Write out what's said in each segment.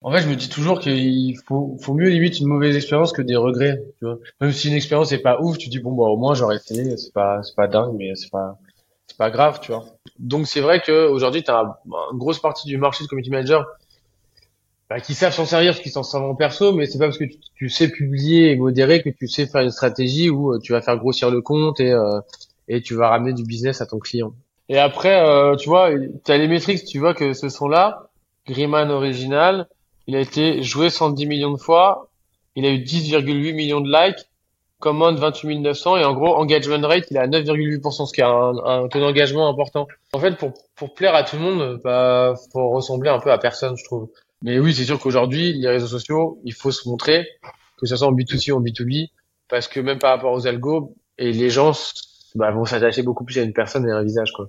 En fait, je me dis toujours qu'il faut, faut mieux limite une mauvaise expérience que des regrets, tu vois. Même si une expérience est pas ouf, tu dis bon bah au moins j'aurais essayé, c'est pas c'est pas dingue mais c'est pas c'est pas grave, tu vois. Donc c'est vrai que aujourd'hui tu as une grosse partie du marché de community manager bah, qui savent s'en servir parce qu'ils s'en servent en perso, mais c'est pas parce que tu, sais publier et modérer que tu sais faire une stratégie où euh, tu vas faire grossir le compte et euh, et tu vas ramener du business à ton client. Et après, euh, tu vois, tu as les métriques, tu vois que ce sont là. Griman original, il a été joué 110 millions de fois, il a eu 10,8 millions de likes, Command 28 900 et en gros engagement rate il est à 9,8%, ce qui est un, un taux d'engagement important. En fait, pour pour plaire à tout le monde, bah faut ressembler un peu à personne, je trouve. Mais oui, c'est sûr qu'aujourd'hui, les réseaux sociaux, il faut se montrer, que ce soit en B2C ou en B2B, parce que même par rapport aux algos, et les gens bah, vont s'attacher beaucoup plus à une personne et à un visage. Quoi.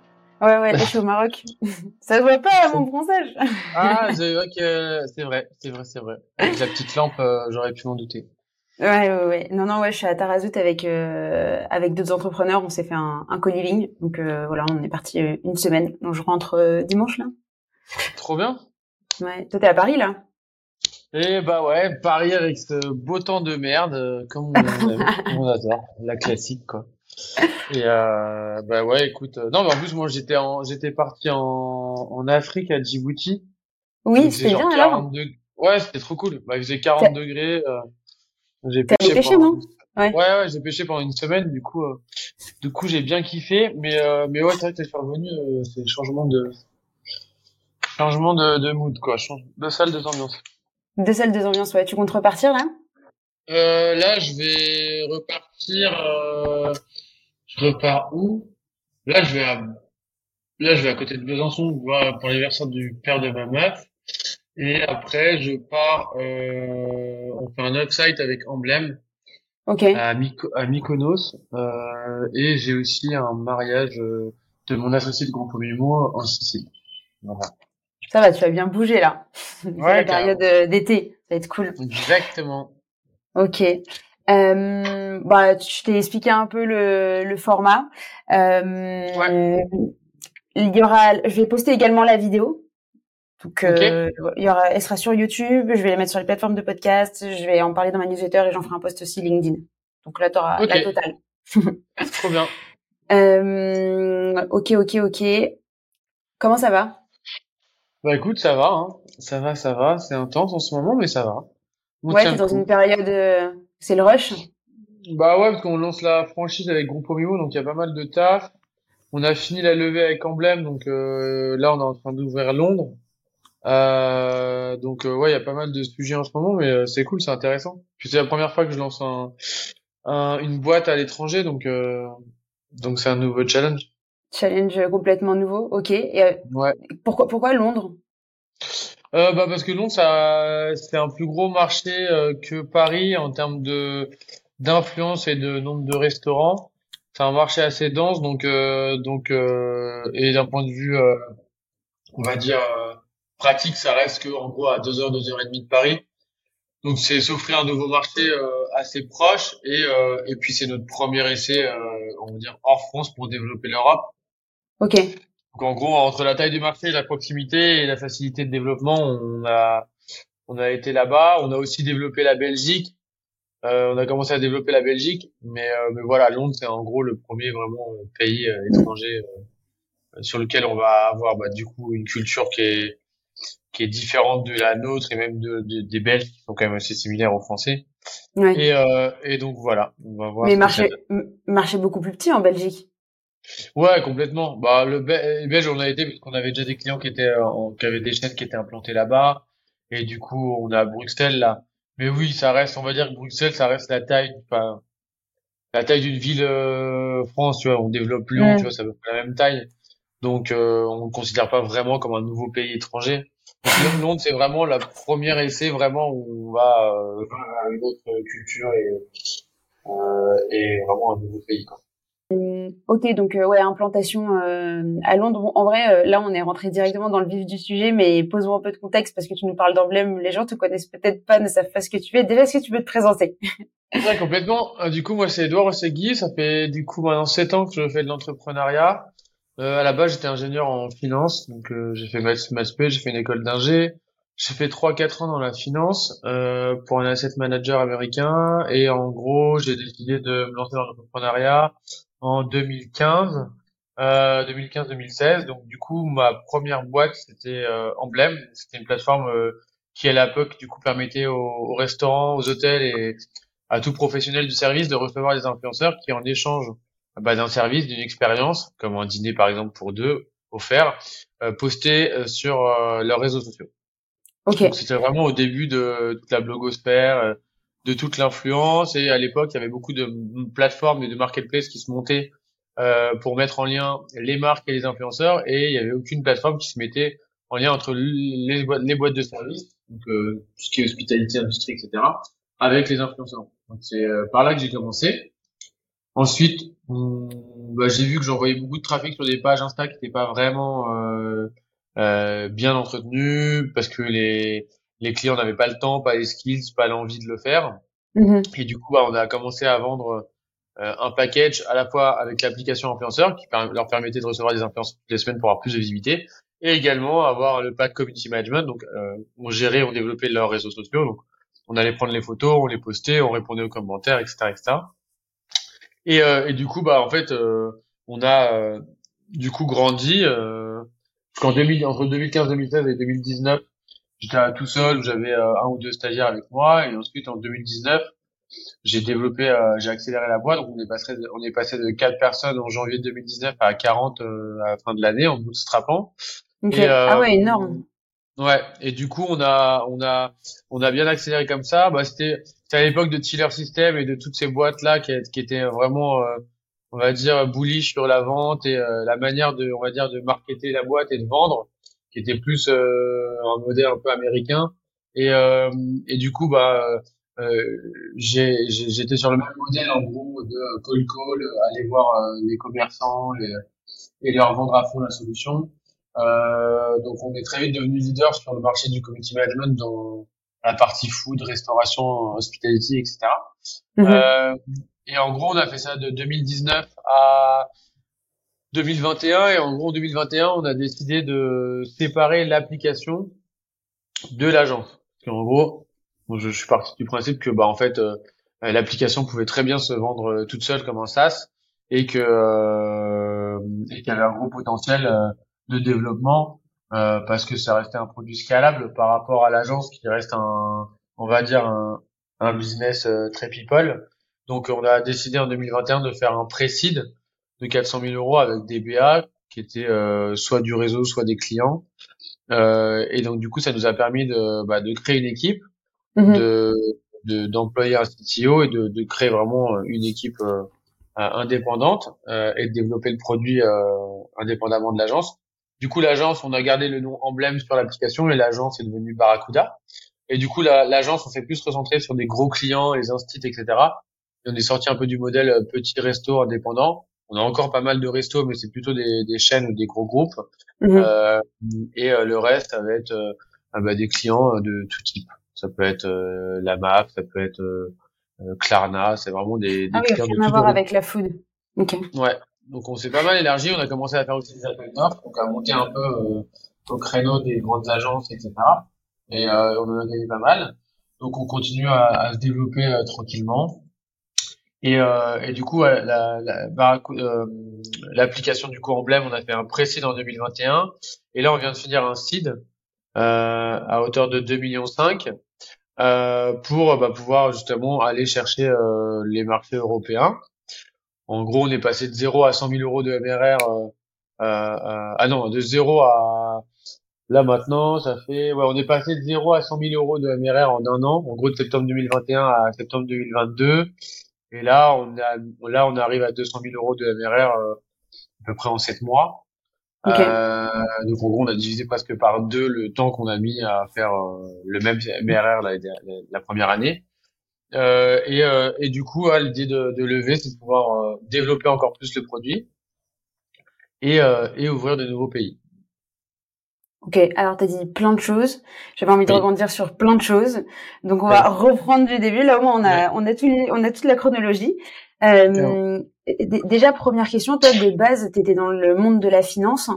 Ouais, ouais, je suis au Maroc. Ça se voit pas à mon bronzage. ah, c'est vrai que c'est vrai, c'est vrai, c'est vrai. Avec la petite lampe, euh, j'aurais pu m'en douter. Ouais, ouais, ouais. Non, non, ouais, je suis à Tarazout avec euh, avec d'autres entrepreneurs. On s'est fait un, un co-living, donc euh, voilà, on est parti une semaine. Donc je rentre dimanche là. Trop bien. Ouais. Toi, t'es à Paris, là? Eh bah ouais, Paris avec ce beau temps de merde, euh, comme on, adore, la classique, quoi. Et euh, bah ouais, écoute, euh, non mais en plus moi j'étais en j'étais parti en en Afrique à Djibouti. Oui, c'était bien alors. Ouais, c'était trop cool. Bah il faisait 40 degrés. Euh, j'ai pêché, pêché non? Ouais. ouais, ouais, j'ai pêché pendant une semaine. Du coup, du coup j'ai bien kiffé. Mais mais ouais, c'est vrai que t'es revenu, c'est changement de Changement de, de mood, quoi. Change de salle, deux ambiances. Deux salles, deux ambiances, ouais. Tu comptes repartir, là? Euh, Là, je vais repartir... Euh... Je repars où? Là, je vais à... Là, je vais à côté de Besançon pour l'anniversaire du père de ma meuf. Et après, je pars... Euh... On fait un upside avec Emblème. Ok. À, à Mykonos. Euh... Et j'ai aussi un mariage euh, de mon associé de Grand Mimo en Sicile. Voilà. Ça va, tu vas bien bouger là. C'est la période euh, d'été, ça va être cool. Exactement. Ok. Euh, bah, je t'ai expliqué un peu le, le format. Euh, ouais. Il y aura, je vais poster également la vidéo. Donc, euh, il y aura, elle sera sur YouTube. Je vais la mettre sur les plateformes de podcast. Je vais en parler dans ma newsletter et j'en ferai un post aussi LinkedIn. Donc là, tu auras la totale. Trop bien. Euh, ok, ok, ok. Comment ça va? Bah écoute, ça va, hein. Ça va, ça va. C'est intense en ce moment, mais ça va. ouais, t'es dans une période, euh, c'est le rush? Bah ouais, parce qu'on lance la franchise avec Groupe Mimo, donc il y a pas mal de taf. On a fini la levée avec Emblème, donc euh, là on est en train d'ouvrir Londres. Euh, donc ouais, il y a pas mal de sujets en ce moment, mais c'est cool, c'est intéressant. Puis c'est la première fois que je lance un, une boîte à l'étranger, donc donc c'est un nouveau challenge. Challenge complètement nouveau, ok. Et, euh, ouais. Pourquoi, pourquoi Londres? Euh, bah parce que Londres, ça, c'est un plus gros marché euh, que Paris en termes de d'influence et de nombre de restaurants. C'est un marché assez dense, donc euh, donc et d'un point de vue, on va dire pratique, ça reste que en gros à deux heures, deux heures et demie de Paris. Donc c'est s'offrir un nouveau marché assez proche et et puis c'est notre premier essai, on va dire hors France pour développer l'Europe. Ok. Donc en gros, entre la taille du marché, la proximité et la facilité de développement, on a on a été là-bas. On a aussi développé la Belgique. Euh, on a commencé à développer la Belgique, mais euh, mais voilà, Londres c'est en gros le premier vraiment euh, pays euh, étranger sur lequel on va avoir bah, du coup une culture qui est qui est différente de la nôtre et même de, des Belges qui sont quand même assez similaires aux Français. Ouais. Et, et donc voilà, on va voir. Mais marché marché beaucoup plus petit en Belgique. Ouais, complètement. Bah, le Belge, on a été parce qu'on avait déjà des clients qui étaient, euh, qui avaient des chaînes qui étaient implantées là-bas. Et du coup, on a Bruxelles là. Mais oui, ça reste, on va dire que Bruxelles, ça reste la taille, enfin, la taille d'une ville euh, France, tu vois. On développe Lyon, tu vois, ça veut la même taille. Donc, euh, on ne considère pas vraiment comme un nouveau pays étranger. Londres, c'est vraiment la première essai vraiment où on va euh, une autre culture et, euh, et vraiment un nouveau pays. Quoi. Ok, donc euh, ouais, implantation euh, à Londres. en vrai, euh, là, on est rentré directement dans le vif du sujet, mais posons un peu de contexte parce que tu nous parles d'emblème. Les gens te connaissent peut-être pas, ne savent pas ce que tu fais. Déjà, est-ce que tu peux te présenter? Ouais, complètement. du coup, moi, c'est Edouard Ossegui. Ça fait du coup maintenant sept ans que je fais de l'entrepreneuriat. à la base, j'étais ingénieur en finance, donc j'ai fait maths, j'ai fait une école d'ingé. J'ai fait trois quatre ans dans la finance pour un asset manager américain et en gros, j'ai décidé de me lancer dans l'entrepreneuriat en 2015, euh, 2015-2016. Donc du coup, ma première boîte c'était euh, Emblem. C'était une plateforme euh, qui à l'époque du coup permettait aux, restaurants, aux hôtels et à tout professionnel du service de recevoir des influenceurs qui en échange bah, d'un service, d'une expérience, comme un dîner par exemple pour deux offert, euh, posté euh, sur euh, leurs réseaux sociaux. Okay. Donc c'était vraiment au début de toute la blogosphère de toute l'influence. Et à l'époque il y avait beaucoup de plateformes et de marketplaces qui se montaient euh, pour mettre en lien les marques et les influenceurs. Et il y avait aucune plateforme qui se mettait en lien entre les, boîtes, les boîtes de services donc euh, tout ce qui est hospitalité industrie etc avec les influenceurs. Donc c'est euh, par là que j'ai commencé. Ensuite bah, j'ai vu que j'envoyais beaucoup de trafic sur des pages Insta qui n'étaient pas vraiment euh, euh, bien entretenues parce que les les clients n'avaient pas le temps, pas les skills, pas l'envie de le faire. Mm-hmm. Et du coup, bah, on a commencé à vendre euh, un package à la fois avec l'application influenceur qui leur permettait de recevoir des influenceurs toutes les semaines pour avoir plus de visibilité et également avoir le pack community management. Donc, euh, on gérait, on développait leurs réseaux sociaux. Donc, on allait prendre les photos, on les postait, on répondait aux commentaires, etc., etc. Et, euh, et du coup, bah en fait, euh, on a euh, du coup grandi. Euh, entre 2015, 2016 et 2019, j'étais tout seul, j'avais euh, un ou deux stagiaires avec moi, et ensuite en 2019, j'ai développé, euh, j'ai accéléré la boîte, donc on est passé, de, on est passé de 4 personnes en janvier 2019 à 40 euh, à la fin de l'année en bootstrapant. Okay. ah ouais, énorme. Ouais, et du coup on a, on a, on a bien accéléré comme ça. Bah c'était, c'était à l'époque de Tiller System et de toutes ces boîtes là qui, qui étaient vraiment on va dire bullish sur la vente et la manière de on va dire de marketer la boîte et de vendre qui était plus euh, un modèle un peu américain. Et, euh, et du coup, bah, euh, j'étais sur le même modèle en gros de call call, aller voir les commerçants et, et leur vendre à fond la solution. Euh, donc on est très vite devenu leader sur le marché du community management dans la partie food, restauration, hospitality, etc. Mm-hmm. euh, et en gros, on a fait ça de 2019 à 2021 et en gros 2021 on a décidé de séparer l'application de l'agence. En gros, je, suis parti du principe que bah en fait euh, l'application pouvait très bien se vendre euh, toute seule comme un SaaS et que euh, et qu'il y avait un gros potentiel euh, de développement parce que ça restait un produit scalable par rapport à l'agence qui reste un on va dire un, un business très people. Donc on a décidé en 2021 de faire un pré-seed de 400 000 euros avec des BA qui étaient euh, soit du réseau, soit des clients. Euh, et donc du coup, ça nous a permis de, bah, de créer une équipe, mhm. de d'employer un CTO et de, de, créer vraiment une équipe euh, indépendante euh, et de développer le produit indépendamment de l'agence. Du coup, l'agence, on a gardé le nom emblème sur l'application et l'agence est devenue Barracuda. Et du coup, l'agence, on s'est plus recentré sur des gros clients, les instits, etc. Et on est sorti un peu du modèle petit resto indépendant on a encore pas mal de restos, mais c'est plutôt des, des, chaînes ou des gros groupes. Mhm. Euh, et euh, le reste, ça va être euh, ah bah, des clients de tout type. Ça peut être la MAP, ça peut être Klarna, c'est vraiment des, des ah oui, clients rien à voir avec la food. Ok. Ouais. Donc on s'est pas mal élargi. On a commencé à faire aussi des appels d'offres, donc à monter un peu au créneau des grandes agences, etc. Et on en a gagné pas mal. Donc on continue à, à se développer tranquillement. Et, euh, et du coup, la, euh, l'application du coup emblème, on a fait un pré-seed en 2021, et là on vient de finir un seed euh, à hauteur de 2 millions 5 euh, pour bah, pouvoir justement aller chercher euh, les marchés européens. En gros, on est passé de 0 à 100 000 euros de MRR. Euh, euh, ah non, de 0 à là maintenant, ça fait ouais, on est passé de 0 à 100 000 euros de MRR en un an. En gros, de septembre 2021 à septembre 2022. Et là, on a, là, on arrive à 200 000 euros de MRR euh, à peu près en 7 mois. Euh, donc en gros, on a divisé presque par deux le temps qu'on a mis à faire euh, le même MRR la, la, première année. Euh, et, euh, et, du coup, l'idée de, de, lever, c'est de pouvoir développer encore plus le produit et, et ouvrir de nouveaux pays. Ok, alors tu as dit plein de choses. J'avais envie de rebondir sur plein de choses. Donc on va reprendre du début. Là au moins on a on a tout, on a toute la chronologie. Euh, déjà première question, toi de base tu étais dans le monde de la finance.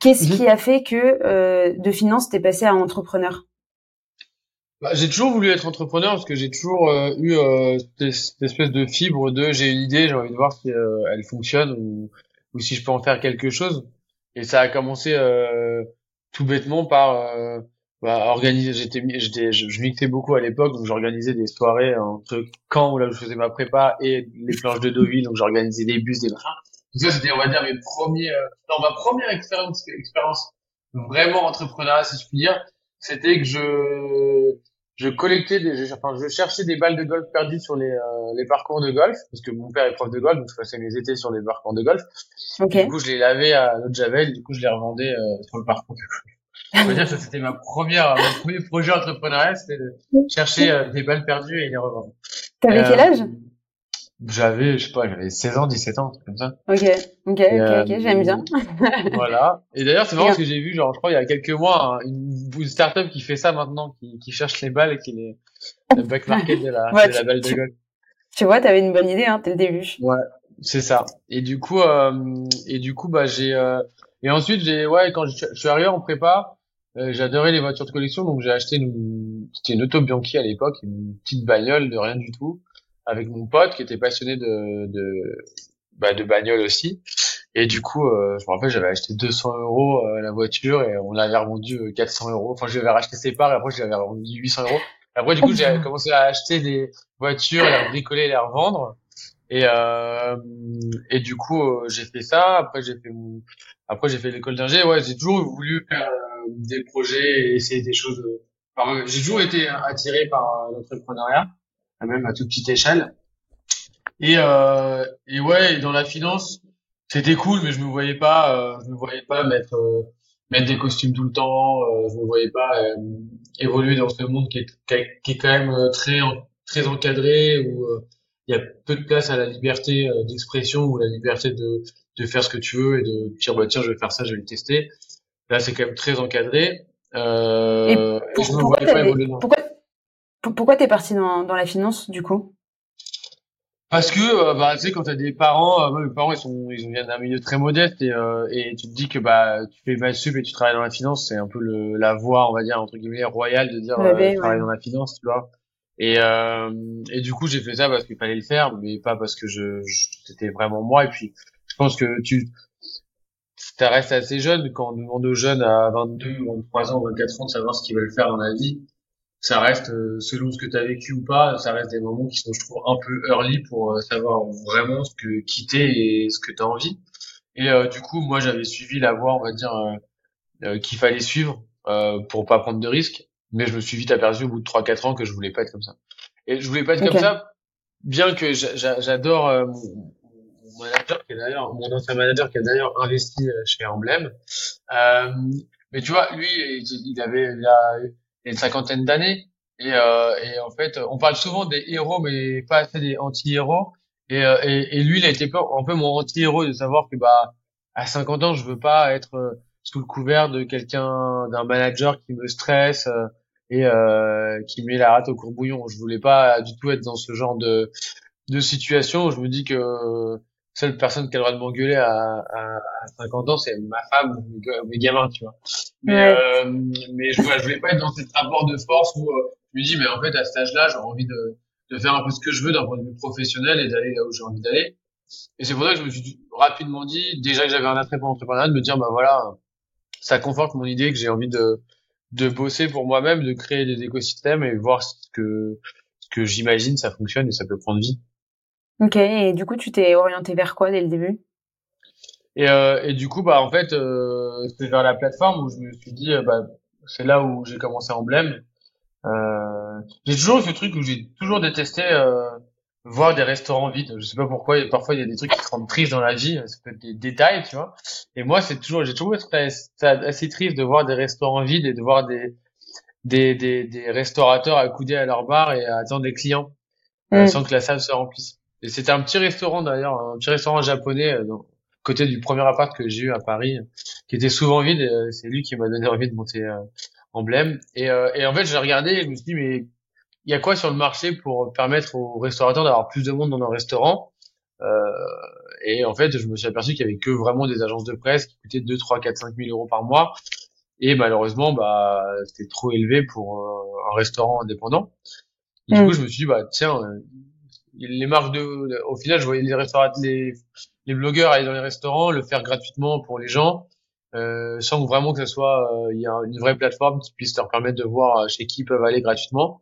Qu'est-ce mhm. qui a fait que euh, de finance t'es passé à entrepreneur? Bah, J'ai toujours voulu être entrepreneur parce que j'ai toujours euh, eu euh, cette, espèce de fibre de j'ai une idée, j'ai envie de voir si euh, elle fonctionne ou, ou si je peux en faire quelque chose. Et ça a commencé tout bêtement par euh, bah, organiser j'étais j'étais je, je mixais beaucoup à l'époque donc j'organisais des soirées entre camp où là je faisais ma prépa et les planches de Deauville donc j'organisais des bus des machins. Donc ça c'était on va dire mes premiers euh, non ma première expérience expérience vraiment entrepreneuriat si je puis dire c'était que je je collectais des, je, enfin, je cherchais des balles de golf perdues sur les, euh, les parcours de golf, parce que mon père est prof de golf, donc je passais mes étés sur les parcours de golf. Du coup, je les lavais à l'eau de javel, du coup, je les revendais euh, sur le parcours de golf. Je veux dire que c'était ma première, mon premier projet entrepreneurial, c'était de chercher euh, des balles perdues et les revendre. T'avais quel âge? J'avais, je sais pas, j'avais 16 ans, 17 ans, comme ça. Ok, ok, ok, ok, j'aime bien. voilà. Et d'ailleurs, c'est marrant parce que j'ai vu, genre, je crois, il y a quelques mois, hein, une, une start-up qui fait ça maintenant, qui, qui cherche les balles et qui les, le back market de la, de la balle de golf. Tu vois, t'avais une bonne idée, hein, dès le début. Ouais, c'est ça. Et du coup, euh, et du coup, bah, j'ai, euh, et ensuite, j'ai, ouais, quand je, suis arrivé en prépa, euh, j'adorais les voitures de collection, donc j'ai acheté une, c'était une Auto Bianchi à l'époque, une petite bagnole de rien du tout avec mon pote qui était passionné de de, bah, de bagnole aussi. Et du coup, euh, je me rappelle, j'avais acheté 200 euros euh, la voiture et on l'avait revendu 400 euh, euros. Enfin, je l'avais racheté ses parts et après, je l'avais revendu 800 euros. Après, du coup, j'ai commencé à acheter des voitures, les bricoler, les revendre. Et euh, et du coup, j'ai fait ça. Après, j'ai fait mon... après j'ai fait l'école d'ingé. Ouais, j'ai toujours voulu faire des projets et essayer des choses. Enfin, j'ai toujours été attiré par l'entrepreneuriat même à toute petite échelle. Et, euh, et ouais, dans la finance, c'était cool, mais je me voyais pas, euh, je me voyais pas mettre euh, mettre des costumes tout le temps. Euh, je me voyais pas euh, évoluer dans ce monde qui est qui est quand même très très encadré où il y a peu de place à la liberté d'expression ou la liberté de de faire ce que tu veux et de dire bah tiens je vais faire ça, je vais le tester. Là c'est quand même très encadré. Euh, et, je me voyais pas évoluer. Dans... Pourquoi pourquoi t'es parti dans, dans la finance du coup? Parce que euh, bah tu sais quand t'as des parents, euh, mes parents ils sont ils viennent d'un milieu très modeste et euh, et tu te dis que bah tu fais mal sup et tu travailles dans la finance, c'est un peu le la voie on va dire entre guillemets royale de dire euh, travailler dans la finance, tu vois. Et et du coup j'ai fait ça parce qu'il fallait le faire, mais pas parce que je, c'était vraiment moi. Et puis je pense que tu tu restes assez jeune quand on demande aux jeunes à 22, 23 ans, 24 ans de savoir ce qu'ils veulent faire dans la vie ça reste euh, selon ce que tu as vécu ou pas, ça reste des moments qui sont je trouve un peu early pour euh, savoir vraiment ce que quitter et ce que tu as envie. Et euh, du coup, moi j'avais suivi la voie, on va dire qu'il fallait suivre pour pas prendre de risques, mais je me suis vite aperçu au bout de 3 4 ans que je voulais pas être comme ça. Et je voulais pas être comme ça bien que j'adore mon, manager qui est d'ailleurs mon ancien manager qui a d'ailleurs investi chez Emblem. mais tu vois, lui il, avait une cinquantaine d'années. Et, euh, et en fait, on parle souvent des héros, mais pas assez des anti-héros. Et, euh, et, et, lui, il a été un peu mon anti-héros de savoir que bah à 50 ans, je veux pas être euh, sous le couvert de quelqu'un, d'un manager qui me stresse euh, et euh, qui met la rate au courbouillon. Je voulais pas du tout être dans ce genre de de situation. Je me dis que seule personne qui a le droit de m'engueuler à, à, à, 50 ans, c'est ma femme ou mes, gamins, tu vois. Mais, euh, mais je, je voulais pas être dans cet rapport de force où euh, je me dis, mais en fait, à cet âge-là, j'ai envie de, de faire un peu ce que je veux d'un point de vue professionnel et d'aller là où j'ai envie d'aller. Et c'est pour ça que je me suis rapidement dit, déjà que j'avais un attrait pour l'entrepreneuriat, de me dire, bah voilà, ça conforte mon idée que j'ai envie de, de bosser pour moi-même, de créer des écosystèmes et voir ce que, ce que j'imagine ça fonctionne et ça peut prendre vie. Ok, et du coup, tu t'es orienté vers quoi dès le début? Et, euh, et du coup, bah en fait, euh, c'est vers la plateforme où je me suis dit, euh, bah c'est là où j'ai commencé Emblème. Euh, j'ai toujours eu ce truc où j'ai toujours détesté euh, voir des restaurants vides. Je sais pas pourquoi, parfois il y a des trucs qui te rendent triste dans la vie, ça peut être des détails, tu vois. Et moi, c'est toujours, j'ai toujours été assez triste de voir des restaurants vides et de voir des, des, des, des restaurateurs accoudés à leur bar et à attendre des clients mm. sans que la salle se remplisse. Et c'était un petit restaurant d'ailleurs, un petit restaurant japonais euh, côté du premier appart que j'ai eu à Paris, qui était souvent vide. Euh, c'est lui qui m'a donné envie de monter euh, Emblème. Et, et en fait, j'ai regardé et je me suis dit mais il y a quoi sur le marché pour permettre aux restaurateurs d'avoir plus de monde dans leur restaurant? Euh, Et en fait, je me suis aperçu qu'il y avait que vraiment des agences de presse qui coûtaient 2, 3, 4, 5 000 euros par mois. Et malheureusement, bah, c'était trop élevé pour euh, un restaurant indépendant. Et du mm. coup, je me suis dit, bah, tiens, euh, les marques de, au final, je voyais les restaurants, les, les blogueurs aller dans les restaurants, le faire gratuitement pour les gens, euh, sans vraiment que ce soit, euh, il y a une vraie plateforme qui puisse leur permettre de voir chez qui ils peuvent aller gratuitement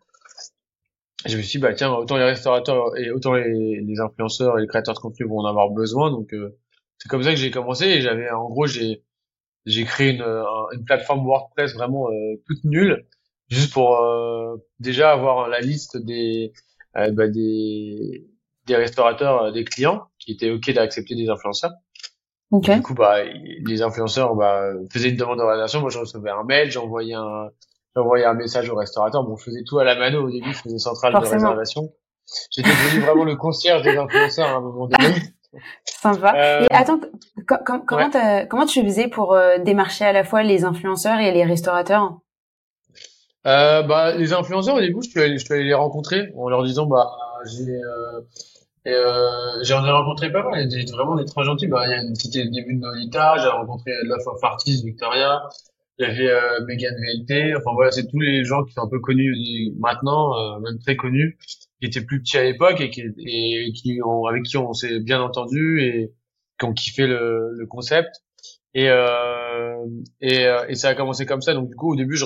je me suis dit, bah tiens, autant les restaurateurs et autant les, les influenceurs et les créateurs de contenu vont en avoir besoin. Donc euh, c'est comme ça que j'ai commencé et j'avais en gros j'ai j'ai créé une, une plateforme WordPress vraiment euh, toute nulle juste pour euh, déjà avoir la liste des bah, des des restaurateurs des clients qui étaient ok d'accepter des influenceurs. Okay. Du coup bah les influenceurs bah faisaient une demande de réservation, moi je recevais un mail, j'envoyais un j'envoyais un message au restaurateur. Bon, je faisais tout à la mano au début, je faisais centrale de réservation. J'étais devenu vraiment le concierge des influenceurs à un moment donné. Sympa. Euh... Et attends, comment, comment tu faisais pour euh, démarcher à la fois les influenceurs et les restaurateurs? Euh, bah, les influenceurs au début, je suis, allé, je suis allé les rencontrer en leur disant bah j'ai euh, euh, j'en ai rencontré pas mal, ils étaient vraiment des très gentils. Bah, c'était le début de Nolita, j'ai rencontré la fois Fartis, Victoria, il y avait euh, Megan VLT, enfin voilà, c'est tous les gens qui sont un peu connus maintenant, euh, même très connus, qui étaient plus petits à l'époque et qui, et qui ont, avec qui on s'est bien entendu et qui ont kiffé le, le concept. Et, euh, et, euh, et, ça a commencé comme ça. Donc du coup, au début,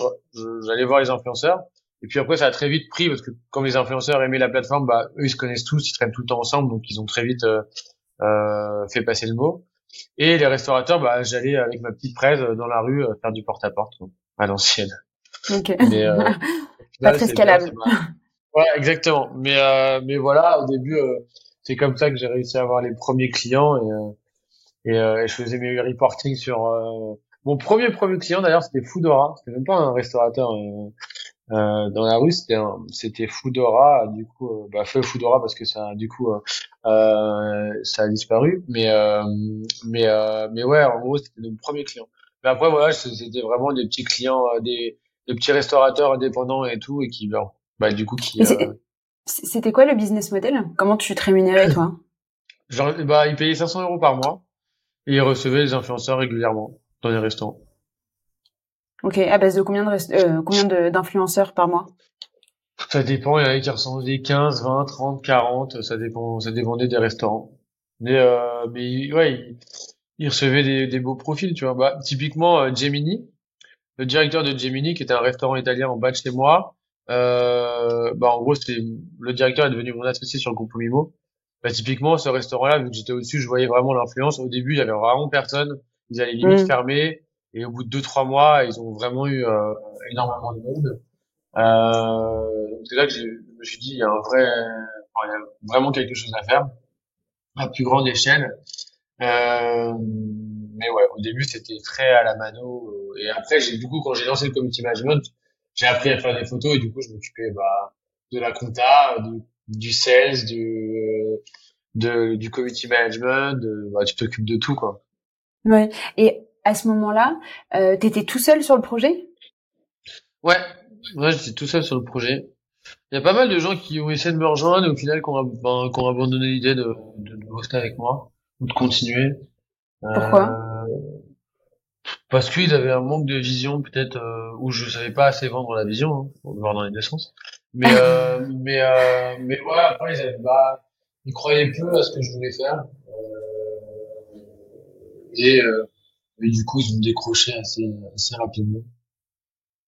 j'allais voir les influenceurs. Et puis après, ça a très vite pris parce que comme les influenceurs aimaient la plateforme, bah eux ils se connaissent tous, ils traînent tout le temps ensemble, donc ils ont très vite euh, euh fait passer le mot. Et les restaurateurs, bah, j'allais avec ma petite presse dans la rue euh, faire du porte-à-porte à l'ancienne. Ok. Mais, euh, pas très scalable. Ouais, exactement. Mais euh, mais voilà, au début, euh, c'est comme ça que j'ai réussi à avoir les premiers clients et et, et, je faisais mes reporting sur mon premier premier client d'ailleurs, c'était Foodora. C'était même pas un restaurateur. Euh, dans la rue c'était c'était Foodora. Du coup euh, bah feu Foodora parce que ça du coup euh, ça a disparu. Mais mais mais ouais en gros c'était le premier client. Mais après voilà c'était vraiment des petits clients des, des petits restaurateurs indépendants et tout et qui bah, bah du coup qui c'était quoi le business model? Comment tu te rémunérais toi? Genre bah ils payaient 500 euros par mois et ils recevaient les influenceurs régulièrement dans les restaurants Ok, à base de combien de euh, combien d'influenceurs par mois? Ça dépend, il y en a qui recevaient 15, 20, 30, 40, ça dépend, ça dépendait des restaurants. Mais euh, mais ouais, ils, recevaient des, des, beaux profils, tu vois. Bah, typiquement euh, Gemini, le directeur de Gemini, qui était un restaurant italien en bas de chez moi. Euh, bah en gros, c'est le directeur est devenu mon associé sur le groupe Mimo. Bah, typiquement, ce restaurant-là, vu que j'étais au-dessus, je voyais vraiment l'influence. Au début, il y avait vraiment personne. Ils allaient limite mmh. fermer. Et au bout de deux trois mois, ils ont vraiment eu euh, énormément de monde. Euh, c'est là que je me suis dit, il y a un vrai, enfin, il y a vraiment quelque chose à faire à plus grande échelle. Euh, mais ouais, au début c'était très à la mano. Et après, j'ai du coup quand j'ai lancé le community management, j'ai appris à faire des photos et du coup je m'occupais bah, de la compta, du, du sales, du de, du community management. De, bah, tu t'occupes de tout quoi. Ouais. Et à ce moment-là, euh, tu étais tout seul sur le projet? Ouais, ouais, j'étais tout seul sur le projet. Il y a pas mal de gens qui ont essayé de me rejoindre et au final qui ont, ben, abandonné l'idée de, de, de, bosser avec moi ou de continuer. Pourquoi? Euh, Parce qu'ils avaient un manque de vision peut-être euh, où je savais pas assez vendre la vision, hein, pour le voir dans les deux sens. Mais euh, mais euh, mais ouais, après ils avaient, bah, ils croyaient peu à ce que je voulais faire. Euh, et euh, et du coup, ils ont décroché assez, assez rapidement.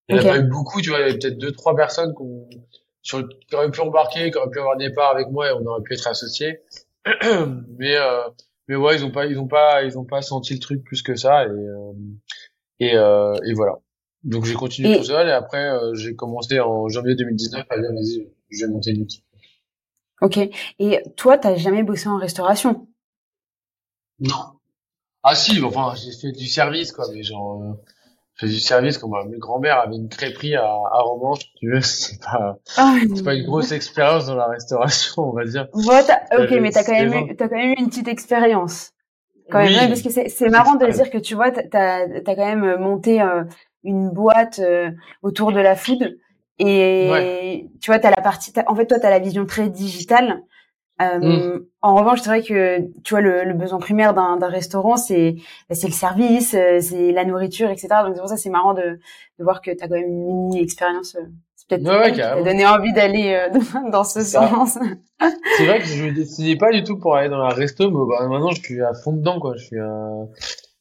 Il n'y en a pas eu beaucoup, tu vois, il y avait peut-être deux, trois personnes qui, sur, qui auraient pu embarquer, qui auraient pu avoir des parts avec moi et on aurait pu être associés. mais, euh, mais ouais, ils ont pas, ils ont pas, ils ont pas senti le truc plus que ça et, euh, et, euh, et voilà. Donc j'ai continué tout seul et après euh, j'ai commencé en janvier 2019 à dire vas-y, je vais monter une équipe. Ok. Et toi, t'as jamais bossé en restauration? Non. Ah si, enfin, j'ai fait du service, quoi, mais genre, euh, j'ai fait du service, comme ma grand-mère avait une crêperie à, à Romanche, tu veux, c'est pas, ah, c'est pas une grosse expérience dans la restauration, on va dire. ok, mais t'as quand même eu, t'as quand même eu une petite expérience. Quand même, parce que c'est, c'est marrant de dire que tu vois, t'as, t'as quand même monté euh, une boîte euh, autour de la food. Et tu vois, tu as la partie, en fait, toi, tu as la vision très digitale. Euh, mm. En revanche, c'est vrai que tu vois le, le besoin primaire d'un restaurant, c'est c'est le service, euh, c'est la nourriture, etc. Donc c'est pour ça c'est marrant de, de voir que tu as quand même une mini expérience. Euh, c'est peut-être ouais, ouais, donné envie d'aller dans ce sens. c'est vrai que je me décidais pas du tout pour aller dans la resto, mais bah, maintenant je suis à fond dedans quoi. Je suis,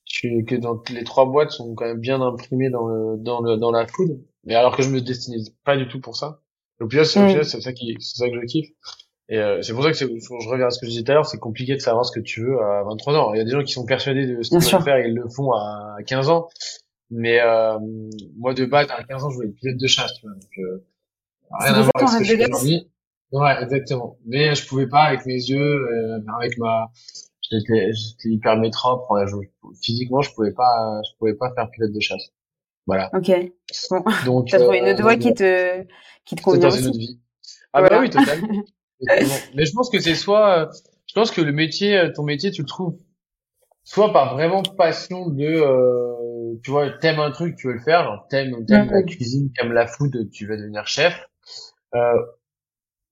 je suis que dans les trois boîtes sont quand même bien imprimées dans le dans le dans la food. Mais alors que je me destinais pas du tout pour ça. Au final, c'est mm. c'est ça qui, c'est ça que je kiffe. Et euh, c'est pour ça que je reviens à ce que je disais tout à l'heure, c'est compliqué de savoir ce que tu veux à 23 ans. Il y a des gens qui sont persuadés de ce qu'ils veulent faire et ils le font à 15 ans. Mais euh, moi de base à 15 ans, je voulais être pilote de chasse, tu vois. Donc euh, rien à voir avec ce que je fais Ouais, exactement. Mais je pouvais pas avec mes yeux, euh, avec ma j'étais hyper métrope, physiquement, je pouvais pas je pouvais pas faire pilote de chasse. Voilà. Ok. Bon. Donc, t'as trouvé une autre voie qui te qui te convient aussi. Une autre vie. Ah bah oui, totalement. Mais je pense que c'est soit, je pense que le métier, euh, ton métier, tu le trouves soit par vraiment passion de, euh, tu vois, t'aimes un truc, tu veux le faire, genre t'aimes, t'aimes la cuisine, t'aimes la food, tu veux devenir chef. Euh,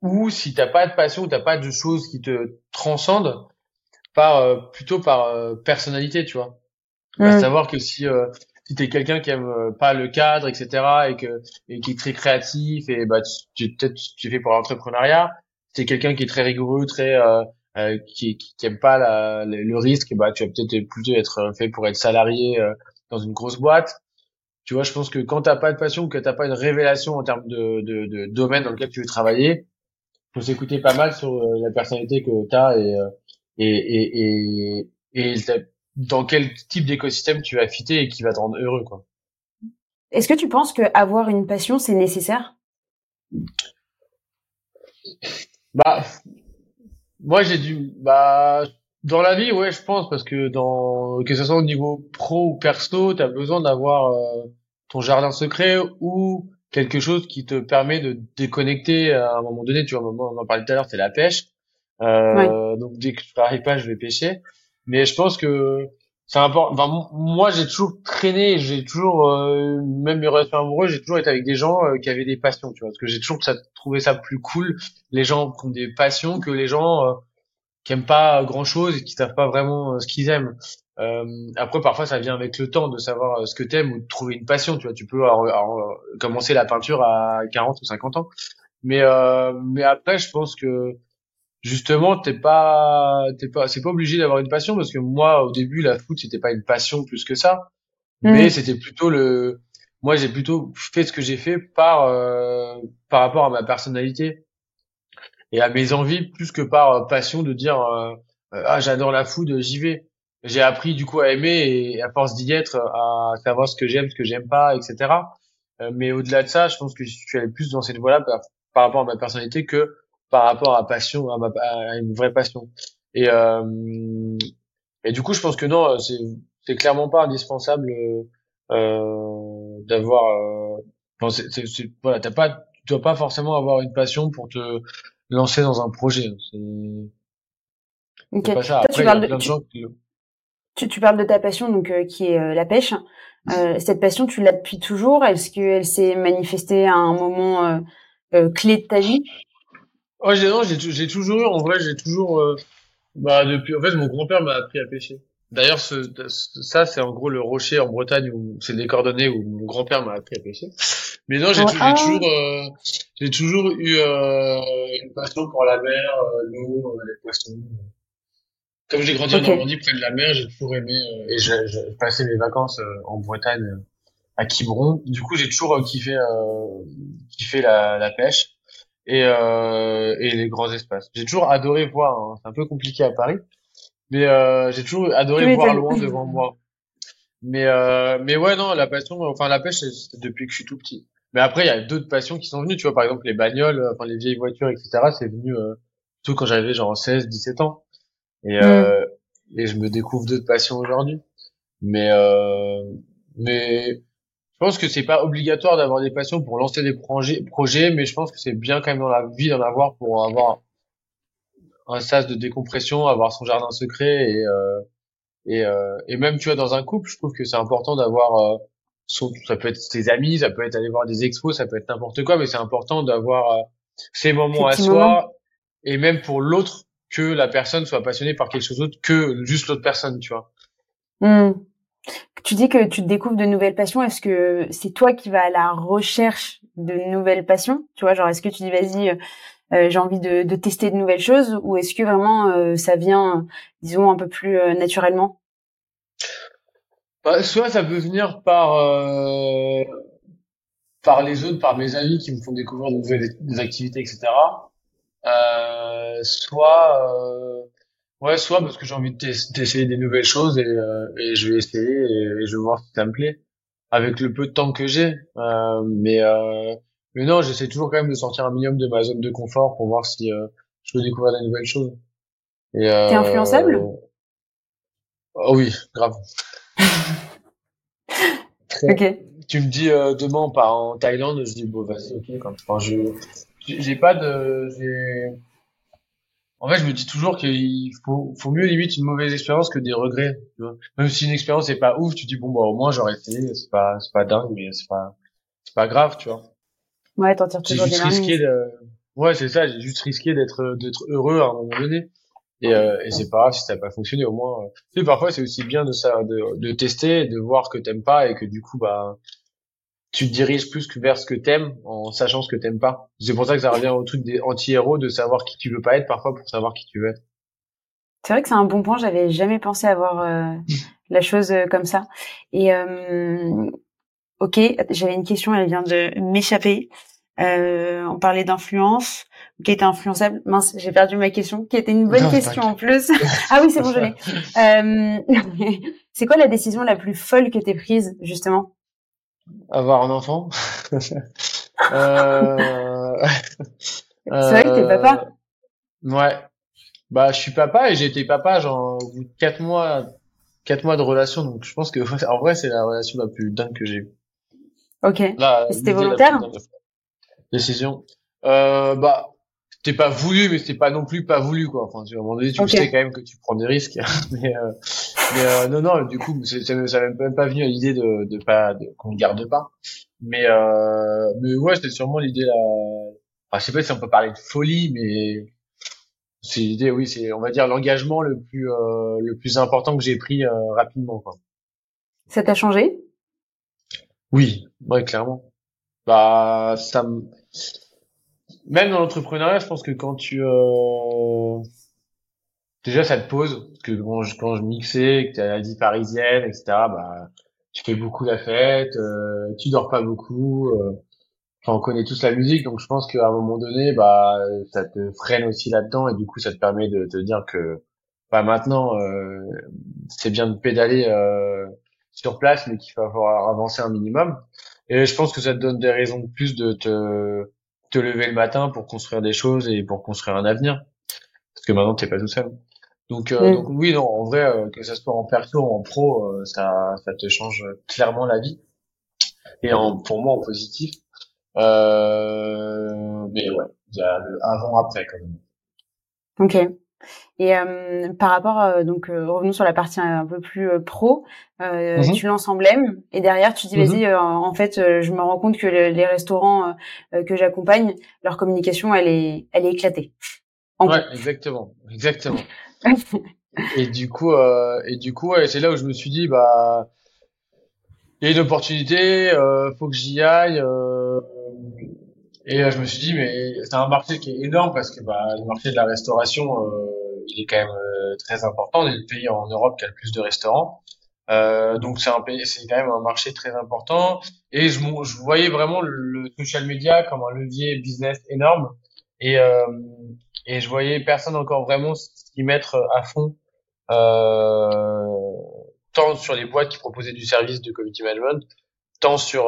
ou si t'as pas de passion, t'as pas de choses qui te transcendent, par euh, plutôt par euh, personnalité, tu vois. À savoir que si si t'es quelqu'un qui aime euh, pas le cadre, etc., et que et qui est très créatif, et bah tu peut-être tu fais pour l'entrepreneuriat. Si t'es quelqu'un qui est très rigoureux, très euh, euh qui, qui, aime pas la, le, risque, bah tu vas peut-être plutôt être fait pour être salarié euh, dans une grosse boîte. Tu vois, je pense que quand t'as pas de passion, que t'as pas une révélation en termes de, de, de domaine dans lequel tu veux travailler, faut s'écouter pas mal sur la personnalité que t'as et et et, et, et dans quel type d'écosystème tu vas fitter et qui va te rendre heureux, quoi. Est-ce que tu penses que avoir une passion, c'est nécessaire? Bah, moi j'ai dû, bah, dans la vie, ouais, je pense, parce que dans, que ce soit au niveau pro ou perso, tu as besoin d'avoir euh, ton jardin secret ou quelque chose qui te permet de déconnecter à un moment donné. Tu vois, on en parlait tout à l'heure, c'est la pêche. Euh, Donc dès que je n'arrive pas, je vais pêcher mais je pense que c'est important. Enfin, moi, j'ai toujours traîné, j'ai toujours, euh, même mes relations amoureuses, j'ai toujours été avec des gens euh, qui avaient des passions, tu vois. Parce que j'ai toujours trouvé ça plus cool, les gens qui ont des passions, que les gens euh, qui aiment pas grand chose et qui savent pas vraiment ce qu'ils aiment. après, parfois, ça vient avec le temps de savoir ce que t'aimes ou de trouver une passion, tu vois. Tu peux commencer la peinture à 40 ou 50 ans. Mais, mais après, je pense que justement t'es pas t'es pas c'est pas obligé d'avoir une passion parce que moi au début la foot c'était pas une passion plus que ça. Mm. mais c'était plutôt le moi j'ai plutôt fait ce que j'ai fait par euh, par rapport à ma personnalité et à mes envies plus que par euh, passion de dire euh, ah j'adore la foot j'y vais j'ai appris du coup à aimer et à force d'y être à savoir ce que j'aime ce que j'aime pas etc mais au-delà de ça je pense que je suis allé plus dans cette voie là par, par rapport à ma personnalité que par rapport à passion, à, ma, à une vraie passion. Et, euh, et du coup, je pense que non, c'est, c'est clairement pas indispensable euh, d'avoir. Euh, c'est, c'est, voilà, t'as pas, tu dois pas forcément avoir une passion pour te lancer dans un projet. C'est pas ça. Après, tu, parles de, tu, tu, parles de ta passion, donc euh, qui est euh, la pêche. Euh, cette passion, tu l'as depuis toujours. Est-ce qu'elle s'est manifestée à un moment clé de ta vie? Oh, j'ai, non, j'ai, j'ai toujours eu, en vrai, j'ai toujours, euh, bah, depuis, en fait, mon grand-père m'a appris à pêcher. D'ailleurs, ce, ça, c'est en gros le rocher en Bretagne où c'est des coordonnées où mon grand-père m'a appris à pêcher. Mais non, j'ai, ah. toujours, euh, j'ai toujours eu euh, une passion pour la mer, euh, l'eau, les poissons. Comme j'ai grandi en Normandie près de la mer, j'ai toujours aimé et j'ai, passé mes vacances en Bretagne à Quiberon. Du coup, j'ai toujours kiffé, kiffé la, la pêche et, euh, et les grands espaces. J'ai toujours adoré voir, hein. c'est un peu compliqué à Paris, mais euh, j'ai toujours adoré voir loin devant moi. Mais euh, mais ouais non, la passion, enfin la pêche, c'est depuis que je suis tout petit. Mais après, il y a d'autres passions qui sont venues, tu vois, par exemple les bagnoles, enfin les vieilles voitures, etc. C'est venu, euh, tout quand j'avais genre 16, 17 ans. Et, euh, et je me découvre d'autres passions aujourd'hui. Mais, euh, mais pense que c'est pas obligatoire d'avoir des passions pour lancer des projets, projets, mais je pense que c'est bien quand même dans la vie d'en avoir pour avoir un sas de décompression, avoir son jardin secret et, euh, et, euh, et même tu vois dans un couple, je trouve que c'est important d'avoir euh, son, ça peut être ses amis, ça peut être aller voir des expos, ça peut être n'importe quoi, mais c'est important d'avoir euh, ces moments à soi et même pour l'autre que la personne soit passionnée par quelque chose d'autre que juste l'autre personne, tu vois. Mmh. Tu dis que tu découvres de nouvelles passions. Est-ce que c'est toi qui vas à la recherche de nouvelles passions? Tu vois, genre est-ce que tu dis vas-y, euh, euh j'ai envie de, de, tester de nouvelles choses, ou est-ce que vraiment euh, ça vient, disons, un peu plus euh, naturellement? Bah, Soit ça peut venir par par les autres, par mes amis qui me font découvrir de nouvelles activités, etc. soit Ouais, soit parce que j'ai envie d'essayer des nouvelles choses et, euh, et je vais essayer et, je vais voir si ça me plaît avec le peu de temps que j'ai. Euh, mais euh, mais non, j'essaie toujours quand même de sortir un minimum de ma zone de confort pour voir si euh, je peux découvrir des nouvelles choses. Et euh, T'es influençable? Oh oui, grave. ok. Tu me dis euh, demain on part en Thaïlande, je dis bon vas-y ok. Quand, enfin, je j'ai pas de j'ai en fait, je me dis toujours qu'il faut, faut mieux limite une mauvaise expérience que des regrets. Tu vois Même si une expérience est pas ouf, tu dis bon bah au moins j'aurais essayé. C'est pas, c'est pas dingue, mais c'est pas, c'est pas grave, tu vois. Ouais, t'en tires toujours des risqué de... Ouais, c'est ça. J'ai juste risqué d'être, d'être heureux à un moment donné. Et, euh, et c'est pas grave si ça n'a pas fonctionné. Au moins, euh... tu sais, parfois c'est aussi bien de ça, de, de tester, de voir que t'aimes pas et que du coup bah tu te diriges plus que vers ce que t'aimes en sachant ce que t'aimes pas. C'est pour ça que ça revient au truc des anti-héros de savoir qui tu veux pas être parfois pour savoir qui tu veux être. C'est vrai que c'est un bon point. J'avais jamais pensé avoir euh, la chose euh, comme ça. Et euh, ok, j'avais une question. Elle vient de m'échapper. on parlait d'influence. Qui était influençable Mince, j'ai perdu ma question. Qui était une bonne question en plus. ah oui, c'est bon, je l'ai. c'est quoi la décision la plus folle que t'aies prise justement? Avoir un enfant. euh... C'est vrai que t'es papa. Euh, ouais. Bah, je suis papa et j'ai été papa genre au bout de quatre mois, quatre mois de relation. Donc, je pense que en vrai, c'est la relation la plus dingue que j'ai eue. Ok. C'était volontaire. Décision. Euh, bah, c'était pas voulu, mais c'était pas non plus pas voulu quoi. Enfin, à un moment donné, tu sais quand même que tu prends des risques. mais, euh, mais euh, non, non, du coup, ça, m'est même pas venu à l'idée de, de pas qu'on ne garde pas. Mais euh, mais ouais, c'était sûrement l'idée là. Enfin, je sais pas si on peut parler de folie, mais c'est l'idée, oui, c'est on va dire l'engagement le plus euh, le plus important que j'ai pris euh, rapidement. Quoi. Ça t'a changé? Oui, ouais, clairement. Bah, ça me même dans l'entrepreneuriat, je pense que quand tu euh... déjà ça te pose parce que quand je, quand je mixais, que tu as la vie parisienne, etc. Bah tu fais beaucoup la fête, euh, tu dors pas beaucoup. Euh... Enfin, on connaît tous la musique, donc je pense qu'à un moment donné, bah ça te freine aussi là-dedans et du coup ça te permet de te dire que bah maintenant euh, c'est bien de pédaler euh, sur place, mais qu'il va falloir avancer un minimum. Et je pense que ça te donne des raisons de plus de te te lever le matin pour construire des choses et pour construire un avenir. Parce que maintenant, t'es pas tout seul. Donc, euh, donc oui, non, en vrai, euh, que ça soit en perso ou en pro, euh, ça, ça te change clairement la vie. Et en, pour moi, en positif. mais ouais, il y a le avant-après quand même. Ok. Et euh, par rapport, euh, donc euh, revenons sur la partie un peu plus pro, mhm. tu lances Emblème et derrière tu dis mhm. vas-y, en fait, je me rends compte que les restaurants que j'accompagne, leur communication, elle est, elle est éclatée. ouais, exactement, exactement. et du coup, et du coup, c'est là où je me suis dit bah, il y a une opportunité, faut que j'y aille. Et je me suis dit mais c'est un marché qui est énorme parce que bah le marché de la restauration il est quand même euh, très important. On est le pays en Europe qui a le plus de restaurants. Euh, donc c'est un pays, c'est quand même un marché très important. Et je, je voyais vraiment le, social media comme un levier business énorme. Et, euh, et je voyais personne encore vraiment s'y mettre à fond, euh, tant sur les boîtes qui proposaient du service de community management, tant sur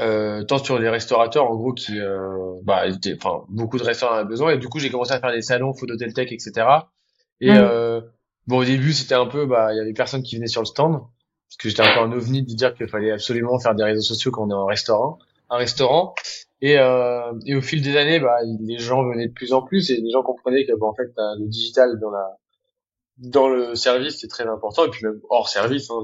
euh, tant sur les restaurateurs en gros qui euh, bah enfin beaucoup de restaurants avaient besoin. Et du coup j'ai commencé à faire des salons phototel tech etc et mm. euh, bon au début c'était un peu bah il y avait personne qui venait sur le stand. Parce que j'étais un peu un ovni de dire qu'il fallait absolument faire des réseaux sociaux quand on est en restaurant un restaurant. Et, euh, et au fil des années bah les gens venaient de plus en plus et les gens comprenaient que bah, en fait le digital dans la dans le service c'est très important. Et puis même hors service hein,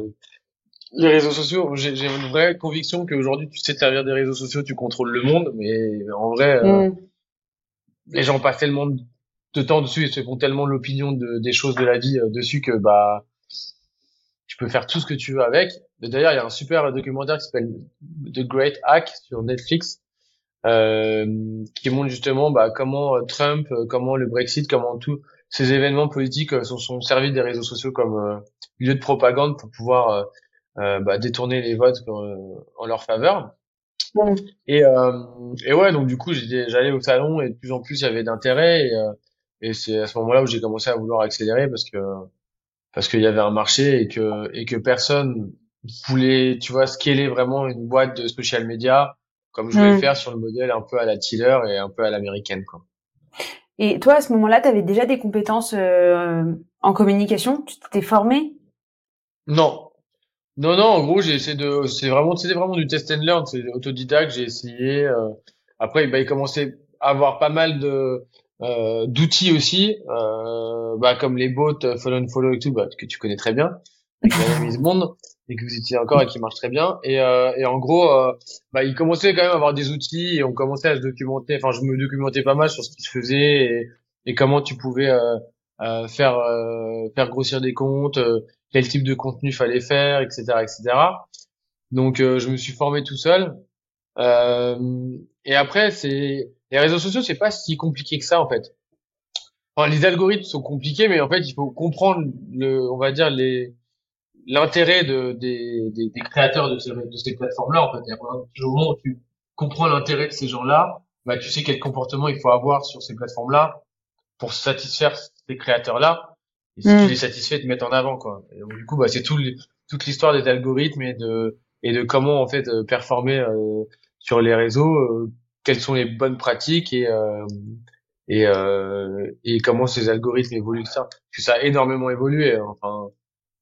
les réseaux sociaux, j'ai une vraie conviction qu'aujourd'hui, tu sais te servir des réseaux sociaux, tu contrôles le monde, mais en vrai, euh, mm. les gens passent tellement de temps dessus et se font tellement l'opinion de, des choses de la vie euh, dessus que bah tu peux faire tout ce que tu veux avec. D'ailleurs, il y a un super documentaire qui s'appelle The Great Hack sur Netflix, euh, qui montre justement bah, comment euh, Trump, comment le Brexit, comment tous ces événements politiques sont, sont servis des réseaux sociaux comme lieu de propagande pour pouvoir euh, bah, détourner les votes euh, en leur faveur. Et, euh, et ouais, donc du coup, j'allais au salon et de plus en plus il y avait d'intérêt et, et c'est à ce moment-là où j'ai commencé à vouloir accélérer parce que parce qu'il y avait un marché et que et que personne voulait, tu vois, scaler vraiment une boîte de social media comme je voulais faire sur le modèle un peu à la Tiller et un peu à l'américaine, quoi. Et toi, à ce moment-là, tu avais déjà des compétences en communication? Tu t'étais formé? Non, non, non, en gros, j'ai essayé de, c'est vraiment, c'était vraiment du test and learn, c'est autodidacte, j'ai essayé. Euh, après, bah, il commençait à avoir pas mal de euh, d'outils aussi, euh, bah, comme les bots follow and follow et tout, bah, que tu connais très bien, avec la monde et que vous utilisez encore et qui marche très bien. Et, euh, et en gros, euh, bah, il commençait quand même à avoir des outils et on commençait à se documenter. Enfin, je me documentais pas mal sur ce qui se faisait et, et comment tu pouvais euh, euh faire faire grossir des comptes quel type de contenu fallait faire, etc., etc. Donc euh, je me suis formé tout seul. Euh, et après, c'est les réseaux sociaux, c'est pas si compliqué que ça en fait. Enfin, les algorithmes sont compliqués, mais en fait, il faut comprendre le, on va dire les l'intérêt de, des, des, créateurs de ces, de ces plateformes-là. En fait, au moment où tu comprends l'intérêt de ces gens-là, bah, tu sais quel comportement il faut avoir sur ces plateformes-là pour satisfaire ces créateurs-là et si tu mm. es satisfait de mettre en avant quoi. Et donc du coup bah c'est tout toute l'histoire des algorithmes et de et de comment en fait euh, performer euh, sur les réseaux euh, quelles sont les bonnes pratiques et et et comment ces algorithmes évoluent ça. Parce que ça a énormément évolué enfin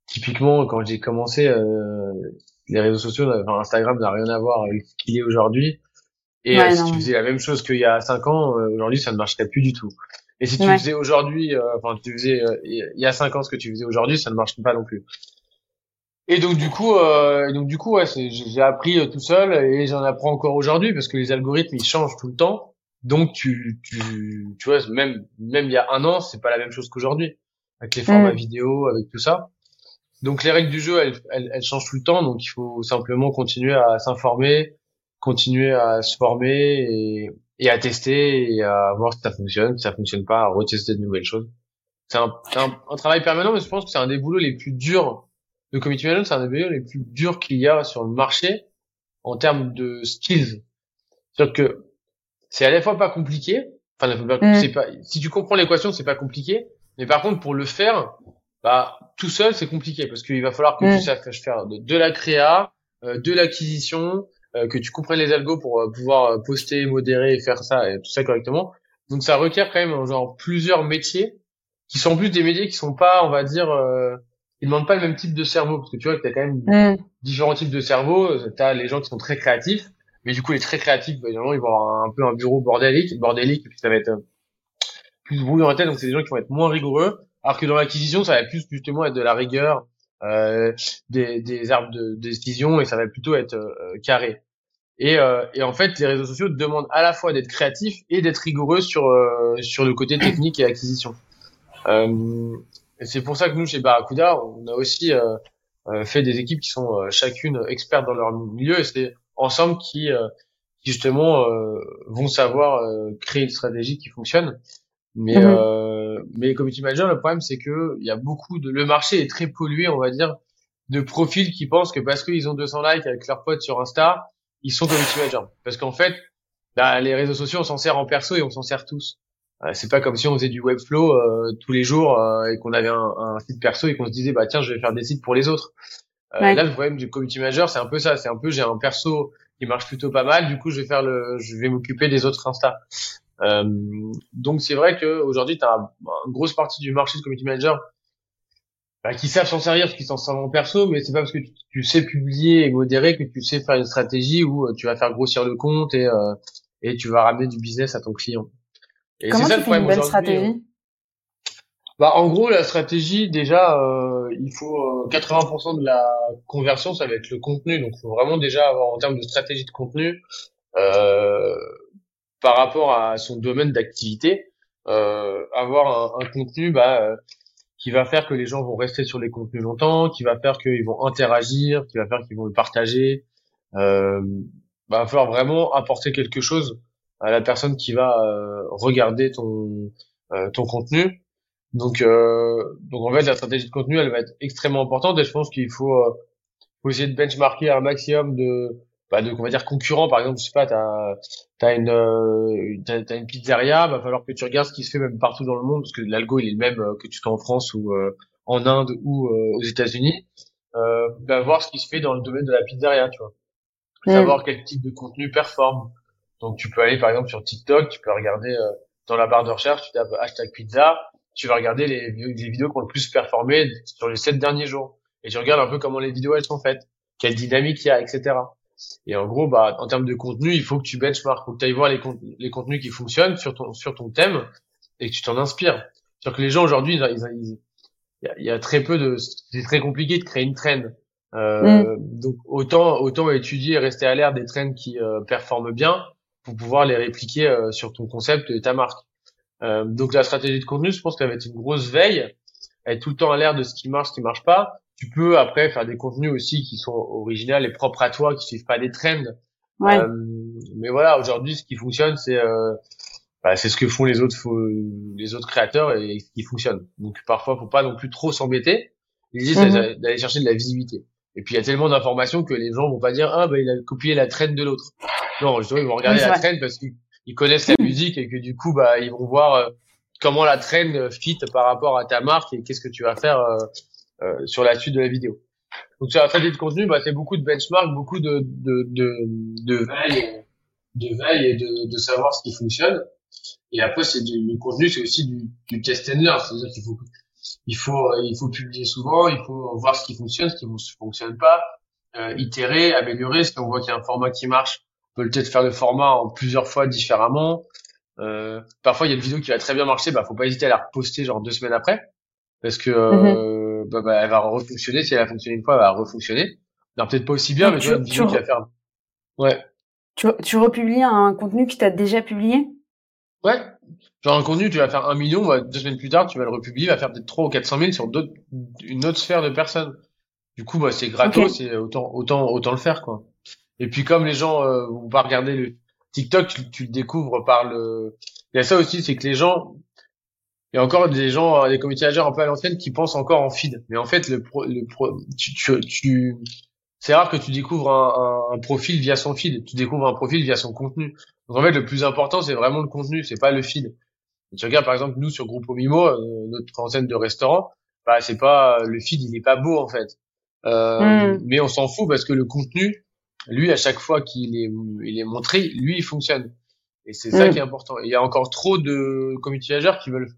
typiquement quand j'ai commencé les réseaux sociaux enfin, Instagram n'a rien à voir avec ce qu'il est aujourd'hui. Et si tu faisais la même chose qu'il y a cinq ans aujourd'hui ça ne marcherait plus du tout et si tu faisais aujourd'hui, euh, enfin tu faisais euh, il y a cinq ans ce que tu faisais aujourd'hui, ça ne marche pas non plus. Et donc du coup, euh, donc du coup, ouais, j'ai appris euh, tout seul et j'en apprends encore aujourd'hui parce que les algorithmes ils changent tout le temps. Donc tu tu tu vois même même il y a un an c'est pas la même chose qu'aujourd'hui avec les formats mm. vidéo avec tout ça. Donc les règles du jeu elles, elles, elles changent tout le temps donc il faut simplement continuer à s'informer, continuer à se former et et à tester et à voir si ça fonctionne, si ça fonctionne pas, à retester de nouvelles choses. C'est un, un, un, travail permanent, mais je pense que c'est un des boulots les plus durs de community management, c'est un des boulots les plus durs qu'il y a sur le marché en termes de skills. C'est-à-dire que c'est à la fois pas compliqué, enfin, mm. c'est pas, si tu comprends l'équation, c'est pas compliqué, mais par contre, pour le faire, bah, tout seul, c'est compliqué parce qu'il va falloir que tu mm. saches faire de, de la créa, euh, de l'acquisition, que tu comprennes les algos pour euh, pouvoir euh, poster, modérer et faire ça et tout ça correctement. Donc ça requiert quand même genre plusieurs métiers qui sont plus des métiers qui sont pas, on va dire, euh, ils demandent pas le même type de cerveau parce que tu vois que t'as quand même mm. différents types de cerveau. T'as les gens qui sont très créatifs, mais du coup les très créatifs, bah, ils vont avoir un peu un bureau bordélique, bordélique et puis ça va être plus brouillon dans la tête. Donc c'est des gens qui vont être moins rigoureux, alors que dans l'acquisition ça va plus justement être de la rigueur, euh, des, des arbres de, décision et ça va plutôt être euh, carré. Et, euh, et, en fait, les réseaux sociaux demandent à la fois d'être créatif et d'être rigoureux sur sur le côté technique et acquisition. et c'est pour ça que nous chez Barracuda, on a aussi fait des équipes qui sont chacune expertes dans leur milieu et c'est ensemble qui, qui justement vont savoir créer une stratégie qui fonctionne. Mais mhm. Euh, mais community manager, le problème c'est que il y a beaucoup de le marché est très pollué, on va dire, de profils qui pensent que parce qu'ils ont 200 likes avec leurs potes sur Insta, ils sont community manager. Parce qu'en fait, bah, les réseaux sociaux, on s'en sert en perso et on s'en sert tous. Euh, c'est pas comme si on faisait du webflow euh, tous les jours euh, et qu'on avait un, un, site perso et qu'on se disait bah tiens je vais faire des sites pour les autres. Là le problème du community manager c'est un peu ça, c'est un peu j'ai un perso qui marche plutôt pas mal. Du coup, je vais faire le, je vais m'occuper des autres Insta. Euh, donc c'est vrai que aujourd'hui, tu as une grosse partie du marché de community manager bah, qui savent s'en servir, qui s'en servent en perso, mais c'est pas parce que tu, sais publier et modérer que tu sais faire une stratégie où euh, tu vas faire grossir le compte et euh, et tu vas ramener du business à ton client. Et Comment ça, tu fais une bonne stratégie hein. bah, en gros, la stratégie, déjà, euh, il faut 80% euh, de la conversion, ça va être le contenu. Donc, il faut vraiment déjà avoir, en termes de stratégie de contenu, euh, par rapport à son domaine d'activité, euh, avoir un, un, contenu bah, qui va faire que les gens vont rester sur les contenus longtemps, qui va faire qu'ils vont interagir, qui va faire qu'ils vont le partager. Euh, bah, va falloir vraiment apporter quelque chose à la personne qui va euh, regarder ton euh, ton contenu. Donc euh, donc en fait la stratégie de contenu elle va être extrêmement importante et je pense qu'il faut, faut essayer de benchmarker un maximum de bah, de on va dire concurrents par exemple je sais pas t'as t'as une euh, t'as, une pizzeria va falloir que tu regardes ce qui se fait même partout dans le monde parce que l'algo il est le même que tu sois en France ou en Inde ou aux États-Unis euh, bah, voir ce qui se fait dans le domaine de la pizzeria tu vois Mm. savoir quel type de contenu performe. Donc tu peux aller par exemple sur TikTok, tu peux regarder euh, dans la barre de recherche, tu tapes hashtag pizza, tu vas regarder les, les, vidéos qui ont le plus performé sur les sept derniers jours. Et tu regardes un peu comment les vidéos elles sont faites, quelle dynamique il y a, etc. Et en gros, bah, en termes de contenu, il faut que tu benchmark, faut que tu ailles voir les, les contenus qui fonctionnent sur ton, sur ton thème et que tu t'en inspires. C'est-à-dire que les gens aujourd'hui, il y, y a, très peu de, c'est très compliqué de créer une trend. Euh, mm. Donc autant autant étudier et rester à l'air des trends qui euh, performent bien pour pouvoir les répliquer euh, sur ton concept et ta marque. Euh, donc la stratégie de contenu, je pense qu'elle va être une grosse veille, être tout le temps à l'air de ce qui marche, ce qui marche pas. Tu peux après faire des contenus aussi qui sont originaux et propres à toi, qui suivent pas des trends. Ouais. mais voilà, aujourd'hui, ce qui fonctionne, c'est bah, c'est ce que font les autres les autres créateurs et ce qui fonctionne. Donc parfois, faut pas non plus trop s'embêter. L'idée, c'est mm-hmm. d'aller chercher de la visibilité. Et puis il y a tellement d'informations que les gens vont pas dire ah bah il a copié la traîne de l'autre. Non, justement ils vont regarder la traîne parce qu'ils connaissent la musique et que du coup bah ils vont voir euh, comment la traîne fit par rapport à ta marque et qu'est-ce que tu vas faire euh, euh, sur la suite de la vidéo. Donc sur la stratégie de contenu, bah c'est beaucoup de benchmark, beaucoup de de de, de veille, de veille et de, de savoir ce qui fonctionne. Et après c'est du le contenu, c'est aussi du, du test and learn, c'est-à-dire qu'il faut il faut il faut publier souvent, il faut voir ce qui fonctionne, ce qui ne fonctionne pas, euh, itérer, améliorer. Si on voit qu'il y a un format qui marche, on peut peut-être faire le format en plusieurs fois différemment. Euh, parfois, il y a une vidéo qui va très bien marcher, bah faut pas hésiter à la reposter genre deux semaines après, parce que euh, mhm. Bah, bah, elle va refonctionner. Si elle a fonctionné une fois, elle va refonctionner. Non, peut-être pas aussi bien, mais tu, vois, qui va faire. Ouais. Tu, tu republies un contenu qui t'a déjà publié? Ouais, Genre un contenu, tu vas faire un million, bah, deux semaines plus tard, tu vas le republier, il va faire peut-être 3 ou 400 000 sur d'autres, une autre sphère de personnes. Du coup, bah, c'est gratos, c'est autant, autant, autant le faire, quoi. Et puis, comme les gens euh, vont pas regarder le TikTok, tu, tu, le découvres par le. Il y a ça aussi, c'est que les gens, il y a encore des gens, des comités un peu à l'ancienne qui pensent encore en feed. Mais en fait, le, pro, le pro, tu, tu, tu c'est rare que tu découvres un, un, un, profil via son feed. Tu découvres un profil via son contenu. Donc en fait, le plus important, c'est vraiment le contenu, c'est pas le feed tu regardes par exemple nous sur Groupe Mimo, euh, notre enseigne de restaurant, bah c'est pas le feed, il est pas beau en fait. Euh, hmm. Mais on s'en fout parce que le contenu, lui à chaque fois qu'il est il est montré, lui il fonctionne. Et c'est ça hmm. qui est important. il y a encore trop de community managers qui veulent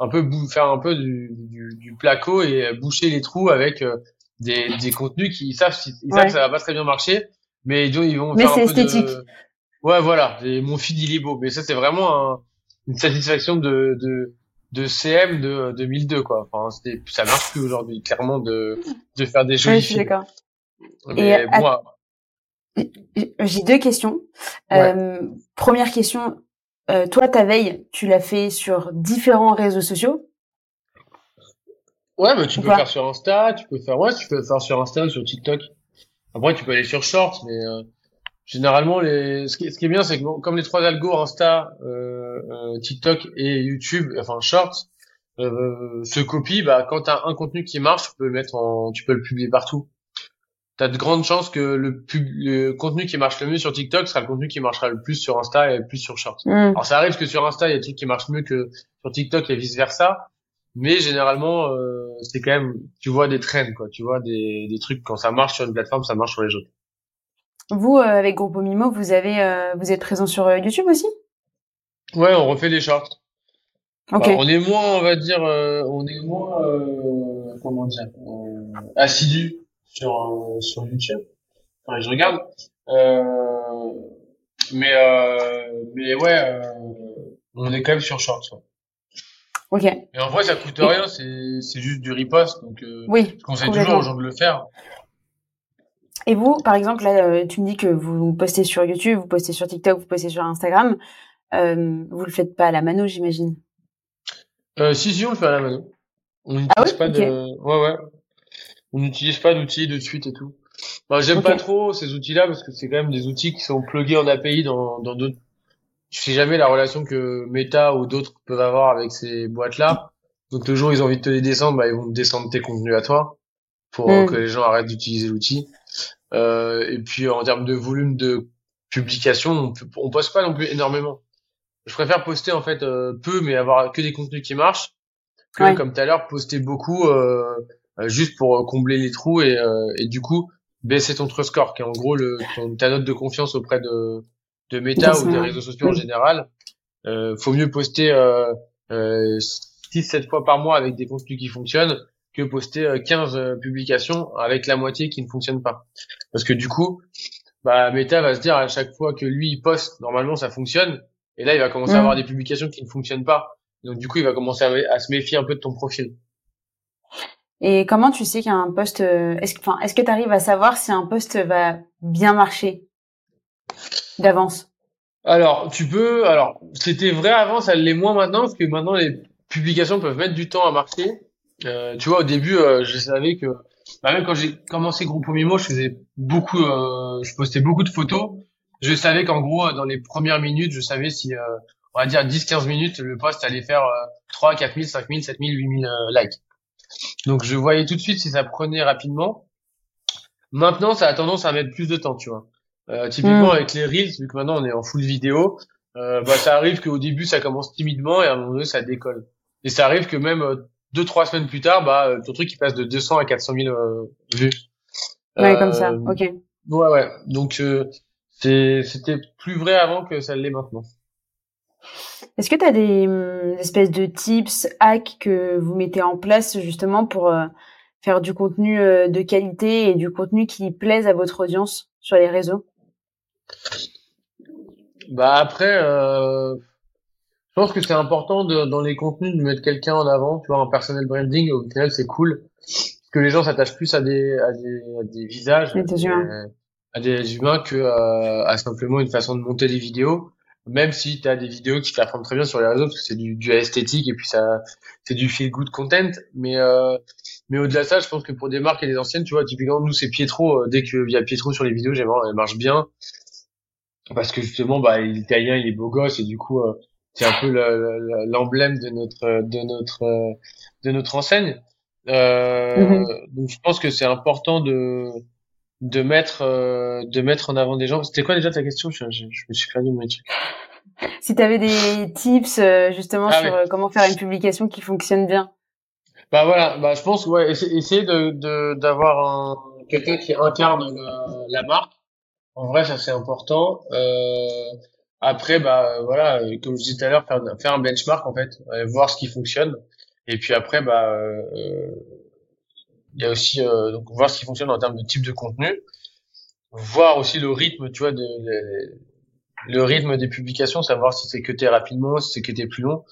un peu faire un peu du, du, du, placo et boucher les trous avec euh, des, des contenus qui savent ils savent que ça va pas très bien marcher, mais ils vont mais c'est esthétique. Ouais voilà, mon feed il est beau, mais ça c'est vraiment un une satisfaction de, de, de CM de 2002 quoi. Enfin, ça marche plus aujourd'hui clairement de, de faire des jolis oui, je suis d'accord. Et moi, j'ai deux questions. Euh, première question, euh, toi ta veille, tu l'as fait sur différents réseaux sociaux? Ouais, mais tu peux faire sur Insta, tu peux faire ouais, tu peux faire sur Insta, sur TikTok. Après, tu peux aller sur Shorts, mais euh, généralement les ce qui, est bien c'est que comme les trois algos Insta euh, TikTok et YouTube enfin Shorts euh, se copient bah quand t'as un contenu qui marche tu peux le mettre en tu peux le publier partout t'as de grandes chances que le, pub, le contenu qui marche le mieux sur TikTok sera le contenu qui marchera le plus sur Insta et le plus sur Shorts. Mm. alors ça arrive que sur Insta il y a des trucs qui marchent mieux que sur TikTok et vice versa mais généralement euh, c'est quand même tu vois des trends quoi. Tu vois des, des trucs quand ça marche sur une plateforme ça marche sur les autres. Vous, avec Groupe Mimo, vous avez, vous êtes présent sur YouTube aussi? Ouais, on refait des shorts. Bah, on est moins, on va dire, on est moins, comment dire, assidu sur sur YouTube. Enfin, je regarde. mais mais ouais, on est quand même sur shorts. Ok. Et en vrai, ça coûte rien, c'est, c'est juste du repost. Donc, euh, oui, je conseille toujours aux gens de le faire. Et vous, par exemple, là, euh, tu me dis que vous postez sur YouTube, vous postez sur TikTok, vous postez sur Instagram. Euh, vous le faites pas à la mano, j'imagine? Euh, si, si, on le fait à la mano. On n'utilise ah pas de, ouais, ouais. On n'utilise pas d'outils de suite et tout. Bah, j'aime pas trop ces outils-là parce que c'est quand même des outils qui sont plugués en API dans, dans d'autres tu sais jamais la relation que Meta ou d'autres peuvent avoir avec ces boîtes-là. Donc le jour où ils ont envie de te les descendre, bah, ils vont descendre tes contenus à toi pour mm. que les gens arrêtent d'utiliser l'outil. Euh, et puis en termes de volume de publication, on, on poste pas non plus énormément. Je préfère poster en fait euh, peu, mais avoir que des contenus qui marchent, que comme tout à l'heure poster beaucoup euh, juste pour combler les trous et, euh, et du coup baisser ton trust score, qui est en gros le, ta note de confiance auprès de de méta ou des réseaux sociaux en général, euh, faut mieux poster euh, euh, 6-7 fois par mois avec des contenus qui fonctionnent que poster 15 euh, euh, publications avec la moitié qui ne fonctionne pas. Parce que du coup, bah, Meta va se dire à chaque fois que lui il poste, normalement ça fonctionne, et là il va commencer à avoir des publications qui ne fonctionnent pas. Donc du coup, il va commencer à, se méfier un peu de ton profil. Et comment tu sais qu'un poste, euh, est-ce, enfin, est-ce que tu arrives à savoir si un poste va bien marcher d'avance? Alors, tu peux. Alors, c'était vrai avant, ça l'est moins maintenant, parce que maintenant les publications peuvent mettre du temps à marcher. Euh, tu vois, au début, euh, je savais que bah, même quand j'ai commencé Groupe Mimo, je faisais beaucoup, euh, je postais beaucoup de photos. Je savais qu'en gros, dans les premières minutes, je savais si, on va dire 10-15 minutes, le post allait faire 3, 4 000, 5 000, 7 000, 8 000 likes. Donc, je voyais tout de suite si ça prenait rapidement. Maintenant, ça a tendance à mettre plus de temps, tu vois. Euh, typiquement hmm. avec les reels, vu que maintenant on est en full vidéo, euh, bah, ça arrive qu'au début ça commence timidement et à un moment donné ça décolle. Et ça arrive que même euh, deux trois semaines plus tard, bah euh, ton truc il passe de 200 à 400 000 vues. Ouais, comme ça. Ok. Ouais, ouais. Donc c'était plus vrai avant que ça l'est maintenant. Est-ce que tu as des, hum, espèces de tips, hacks que vous mettez en place justement pour faire du contenu de qualité et du contenu qui plaise à votre audience sur les réseaux? Bah après, euh, je pense que c'est important de, dans les contenus de mettre quelqu'un en avant, tu vois, un personnel branding, au final c'est cool, que les gens s'attachent plus à des, à des, à des visages, à des humains que euh, à simplement une façon de monter des vidéos, même si tu as des vidéos qui performent très bien sur les réseaux, parce que c'est du, du esthétique et puis ça c'est du feel good content, mais euh, mais au-delà de ça, je pense que pour des marques et des anciennes, tu vois, typiquement nous c'est Pietro, euh, dès qu'il y a Pietro sur les vidéos, j'aime elle marche bien parce que justement bah il est italien il est beau gosse et du coup euh, c'est un peu l'emblème de notre de notre euh, de notre enseigne euh, mm-hmm. donc je pense que c'est important de de mettre de mettre en avant des gens. C'était quoi déjà ta question? Je, je, me suis perdu mon truc si tu avais des tips justement ah sur comment faire une publication qui fonctionne bien. Bah voilà bah je pense ouais essayer de d'avoir un quelqu'un qui incarne la marque. En vrai, ça c'est important. Euh, après, bah voilà, comme je disais tout à l'heure, faire, faire, un benchmark en fait, voir ce qui fonctionne. Et puis après, bah euh, il y a aussi euh, donc voir ce qui fonctionne en termes de type de contenu, voir aussi le rythme, tu vois, de, le rythme des publications, savoir si c'est que t'es rapidement, si c'est que t'es plus long.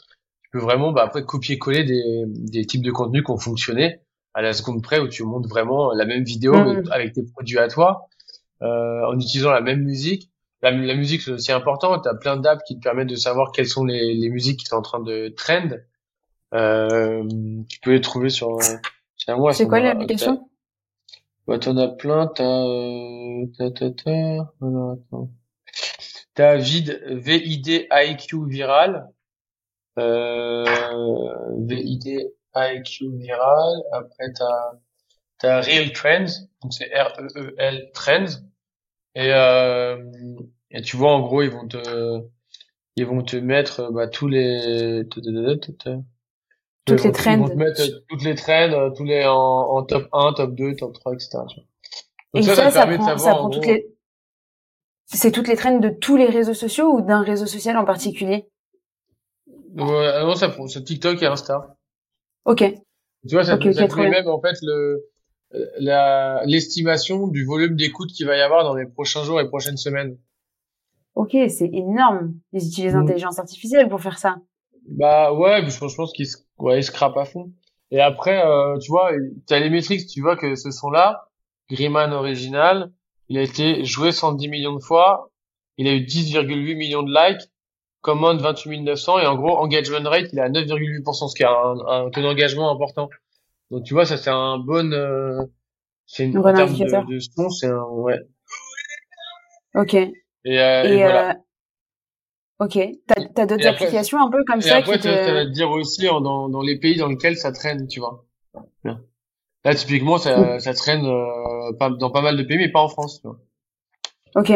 Tu peux vraiment, bah après copier-coller des, des types de contenus qui ont fonctionné à la seconde près où tu montres vraiment la même vidéo mmh. avec tes produits à toi euh, en utilisant la même musique. La, la musique c'est aussi important. Tu as plein d'apps qui te permettent de savoir quelles sont les, les musiques qui sont en train de trend. Euh, tu peux les trouver sur. C'est quoi l'application? bah, T'en as plein. T'as euh, t'as t'as t'as. Alors attends. T'as Vid VID IQ viral. Euh, VID IQ viral. Après t'as t'as Real Trends. Donc c'est R E E L Trends. Et, euh, et tu vois, en gros, ils vont te, ils vont te mettre bah, tous les, toutes les trends. Ils vont te mettre toutes les trends, euh, tous les en, en, top 1, top 2, top 3, etc. Donc et ça, ça, ça, prend, ça prend toutes les, c'est toutes les trends de tous les réseaux sociaux ou d'un réseau social en particulier? Ouais, Non, ça c'est TikTok et Insta. Ok. Tu vois, ça, okay, ça même en fait le la l'estimation du volume d'écoute qu'il va y avoir dans les prochains jours et prochaines semaines. Ok, c'est énorme. Ils utilisent l'intelligence artificielle pour faire ça. Bah ouais, je pense, je pense qu'ils ouais, ils scrapent à fond. Et après, euh, tu vois, tu as les métriques, tu vois que ce son-là, Griman original, il a été joué 110 millions de fois, il a eu 10,8 millions de likes, command 28 900 et en gros engagement rate il est à 9,8%, ce qui est un, un taux d'engagement important. Donc tu vois, ça c'est un bon, euh, c'est une bon terme de, de, son, c'est un ouais. Ok. Et, euh, et, voilà. Euh, ok. T'as as, d'autres applications un peu comme et ça après, qui te... ça va te dire aussi dans, dans les pays dans lesquels ça traîne, tu vois. Là, typiquement, ça, ça traîne euh, pas, dans pas mal de pays, mais pas en France. Tu vois. Ok.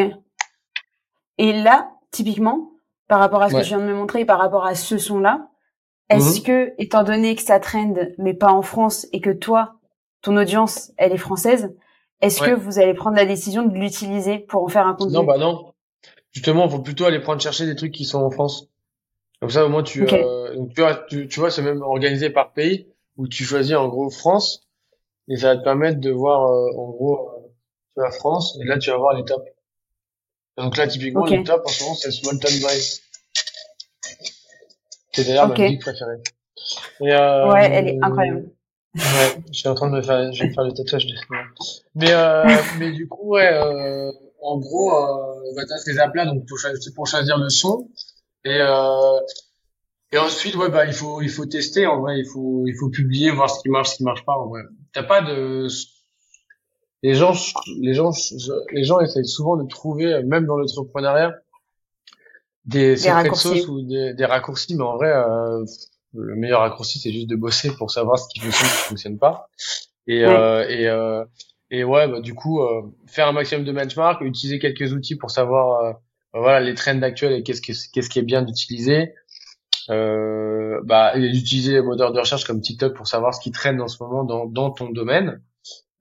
Et là, typiquement, par rapport à ce que je viens de me montrer, par rapport à ce son-là, est-ce mhm. que, étant donné que ça trend, mais pas en France, et que toi, ton audience, elle est française, est-ce que vous allez prendre la décision de l'utiliser pour en faire un contenu? Non, bah non. Justement, il faut plutôt aller prendre chercher des trucs qui sont en France. Comme ça, au moins, tu, euh, tu vois, tu, tu vois, c'est même organisé par pays où tu choisis en gros France et ça va te permettre de voir euh, en gros euh, vas France et là tu vas voir les tops. Donc là, typiquement, okay. le top en ce moment, c'est Small Town Boy. C'est d'ailleurs ma musique préférée. Et, euh, ouais, elle est incroyable. Ouais, je suis en train de me faire, je vais me faire le tatouage de Mais, euh, mais du coup, ouais, euh, en gros, euh, bah, t'as ces apps-là, donc pour pour choisir le son. Et, euh, et ensuite, ouais, bah, il faut, il faut tester, en vrai, il faut, il faut publier, voir ce qui marche, ce qui marche pas, en vrai. T'as pas de, les gens, les gens, les gens essayent souvent de trouver, même dans l'entrepreneuriat, des, des raccourcis. ou des, des, raccourcis, mais en vrai, euh, le meilleur raccourci, c'est juste de bosser pour savoir ce qui fonctionne, ce qui fonctionne pas. Et, euh, et, euh, et ouais, bah, du coup, euh, faire un maximum de benchmark, utiliser quelques outils pour savoir, euh, bah, voilà, les trends actuels et qu'est-ce qui, qu'est-ce qui est bien d'utiliser. Euh, bah, et d'utiliser les moteurs de recherche comme TikTok pour savoir ce qui traîne en ce moment dans, dans ton domaine.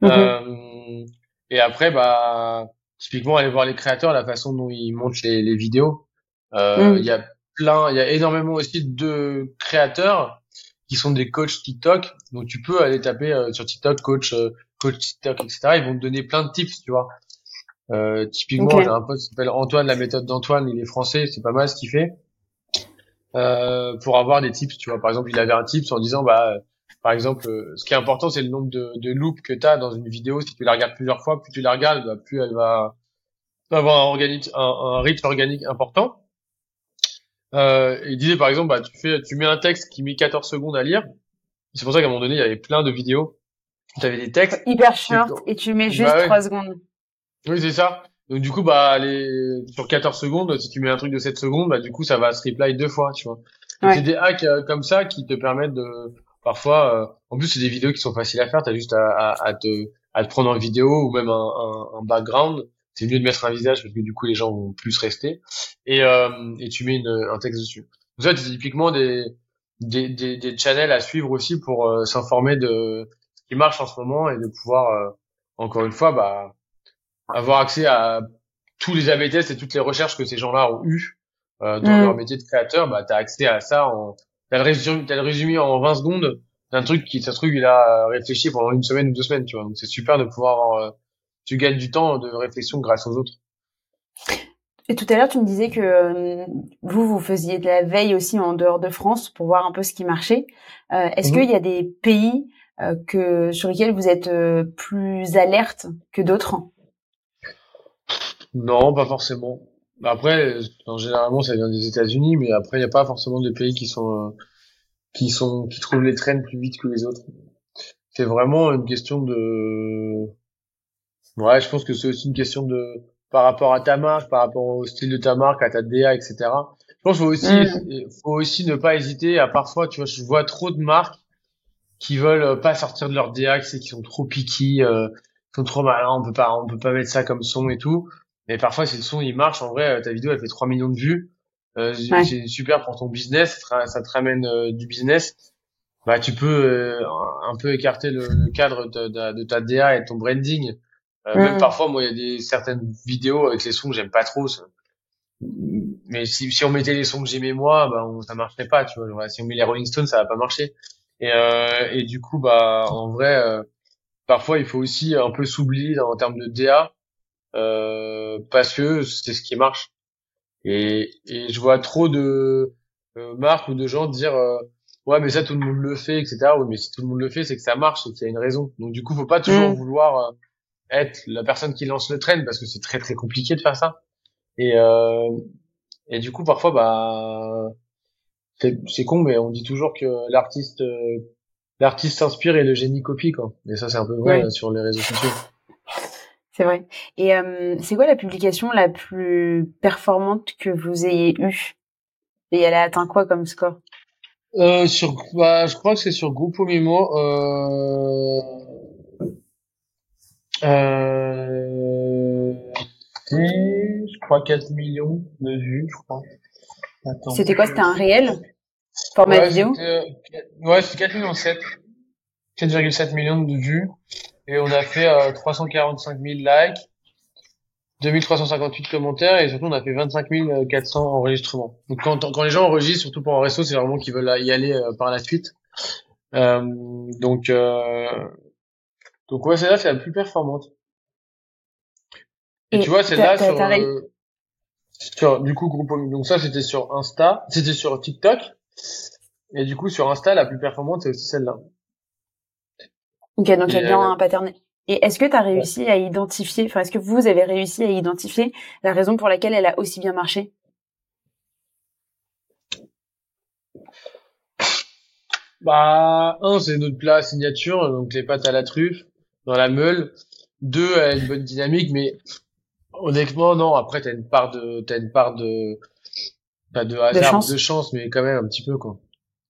Mm-hmm. et après, bah, typiquement, aller voir les créateurs, la façon dont ils montent les, les vidéos. Euh, mm. Il y a plein, il y a énormément aussi de créateurs qui sont des coachs TikTok. Donc tu peux aller taper euh, sur TikTok coach, euh, coach TikTok, etc. Ils vont te donner plein de tips, tu vois. Euh, typiquement, okay. j'ai un pote qui s'appelle Antoine, la méthode d'Antoine, il est français, c'est pas mal ce qu'il fait. Euh, pour avoir des tips, tu vois. Par exemple, il avait un tips en disant, bah, par exemple, ce qui est important, c'est le nombre de, de loops que tu as dans une vidéo. Si tu la regardes plusieurs fois, plus tu la regardes, bah, plus elle va avoir un, organique, un, un rythme organique important. Euh, il disait par exemple, bah, tu fais, tu mets un texte qui met 14 secondes à lire. C'est pour ça qu'à un moment donné, il y avait plein de vidéos. Tu avais des textes hyper short et tu mets juste bah, 3 secondes. Oui, c'est ça. Donc du coup, bah, les... sur 14 secondes, si tu mets un truc de 7 secondes, bah, du coup, ça va se reply deux fois, tu vois. Ouais. C'est des hacks euh, comme ça qui te permettent de, parfois, euh... en plus, c'est des vidéos qui sont faciles à faire. T'as juste à, à, à, te, à te prendre en vidéo ou même un, un, un background c'est mieux de mettre un visage parce que du coup les gens vont plus rester et, euh, et tu mets une, un texte dessus. Donc ça c'est typiquement des, des, des, des, channels à suivre aussi pour euh, s'informer de qui marche en ce moment et de pouvoir euh, encore une fois bah, avoir accès à tous les AB tests et toutes les recherches que ces gens-là ont eu euh, dans mmh. leur métier de créateur. Bah t'as accès à ça en t'as le résumé, as le résumé en 20 secondes d'un truc qui ça se trouve il a réfléchi pendant une semaine ou deux semaines tu vois donc c'est super de pouvoir avoir tu gagnes du temps de réflexion grâce aux autres. Et tout à l'heure, tu me disais que euh, vous, vous faisiez de la veille aussi en dehors de France pour voir un peu ce qui marchait. Euh, Est-ce mmh. qu'il y a des pays euh, que sur lesquels vous êtes euh, plus alerte que d'autres? Non, pas forcément. Après, généralement, ça vient des États-Unis, mais après, il n'y a pas forcément de pays qui sont euh, qui sont qui trouvent les traînes plus vite que les autres. C'est vraiment une question de Ouais, je pense que c'est aussi une question de par rapport à ta marque, par rapport au style de ta marque, à ta DA, etc. Je pense qu'il faut aussi, mm. faut aussi ne pas hésiter à parfois, tu vois, je vois trop de marques qui veulent euh, pas sortir de leur DA, qui sont trop piqués, euh, sont trop malins, on peut pas, on peut pas mettre ça comme son et tout. Mais parfois, si le son il marche, en vrai, euh, ta vidéo elle fait 3 millions de vues, euh, c'est super pour ton business, ça te ramène euh, du business. Bah, tu peux un peu écarter le, cadre de, de, de, ta DA et ton branding Même parfois, moi, il y a des certaines vidéos avec les sons que j'aime pas trop. Mais si, si on mettait les sons que j'aimais moi, bah, on, ça marcherait pas, tu vois. Si on met les Rolling Stones, ça va pas marcher. Et, euh, et du coup, bah, en vrai, euh, parfois, il faut aussi un peu s'oublier en termes de DA, euh, parce que c'est ce qui marche. Et, et je vois trop de euh, marques ou de gens dire, euh, ouais, mais ça, tout le monde le fait, etc. Oui, mais si tout le monde le fait, c'est que ça marche, c'est qu'il y a une raison. Donc, du coup, faut pas toujours mm. vouloir être la personne qui lance le train, parce que c'est très, très compliqué de faire ça. Et, et du coup, parfois, bah, c'est con, mais on dit toujours que l'artiste euh, l'artiste s'inspire et le génie copie, quoi. Et ça, c'est un peu vrai sur les réseaux sociaux. C'est vrai. Et euh, c'est quoi la publication la plus performante que vous ayez eue? Et elle a atteint quoi comme score? Euh, sur, bah, je crois que c'est sur Grupo Mimo. Euh, euh, je crois 4 millions de vues, je crois. C'était quoi C'était un réel format ouais, vidéo Ouais, c'était 4 millions 7. 4,7 millions de vues. Et on a fait euh, 345 000 likes, 2358 commentaires et surtout on a fait 25 400 enregistrements. Donc quand, quand les gens enregistrent, surtout pour un resto, c'est vraiment qu'ils veulent y aller euh, par la suite. Euh, donc euh, donc ouais, celle-là c'est la plus performante. Et, tu vois, celle-là sur, sur du coup groupe donc ça c'était sur Insta c'était sur TikTok. Et du coup sur Insta la plus performante c'est aussi celle-là. Ok donc il y a bien euh, un pattern. Et est-ce que tu as réussi à identifier enfin est-ce que vous avez réussi à identifier la raison pour laquelle elle a aussi bien marché? Bah un c'est notre plat signature donc les pâtes à la truffe dans la meule. Deux elle a une bonne dynamique mais Honnêtement, non. Après, t'as une part de, t'as une part de, pas de hasard, de chance. mais quand même un petit peu quoi.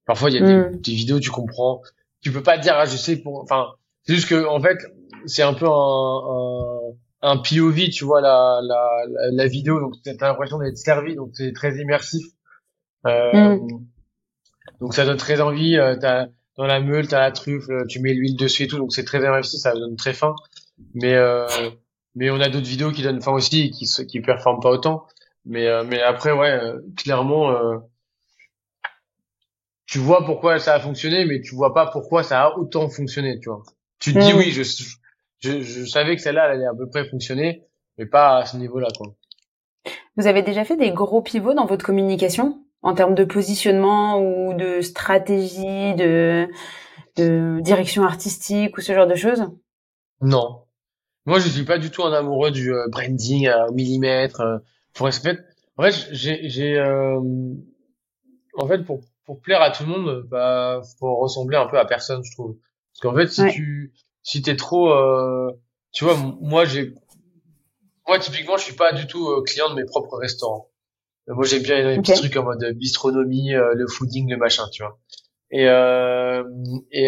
Parfois, il y a des, hmm. des, vidéos, tu comprends. Tu peux pas dire, ah, je sais pour. Enfin, c'est juste que en fait, c'est un peu un, un, un POV, tu vois la la, la, vidéo, donc t'as l'impression d'être servi, donc c'est très immersif. Euh, hmm. Donc ça donne très envie. Euh, t'as dans la meule, t'as la truffe, euh, tu mets l'huile dessus et tout, donc c'est très immersif, ça donne très faim. Mais euh, mais on a d'autres vidéos qui donnent faim aussi et qui qui performent pas autant. Mais euh, mais après ouais euh, clairement euh, tu vois pourquoi ça a fonctionné mais tu vois pas pourquoi ça a autant fonctionné tu vois. Tu te dis oui je, je je savais que celle-là elle allait à peu près fonctionner mais pas à ce niveau-là quoi. Vous avez déjà fait des gros pivots dans votre communication en termes de positionnement ou de stratégie de de direction artistique ou ce genre de choses? Non moi, je suis pas du tout un amoureux du euh, branding à millimètre. Euh, pour respect. En fait, j'ai, j'ai, euh, en fait, pour pour plaire à tout le monde, bah, faut ressembler un peu à personne, je trouve. Parce qu'en fait, si tu, si t'es trop, tu vois, moi, j'ai, moi, typiquement, je suis pas du tout client de mes propres restaurants. Moi, j'aime bien les petits trucs en mode bistronomie, le fooding, le machin, tu vois. Et et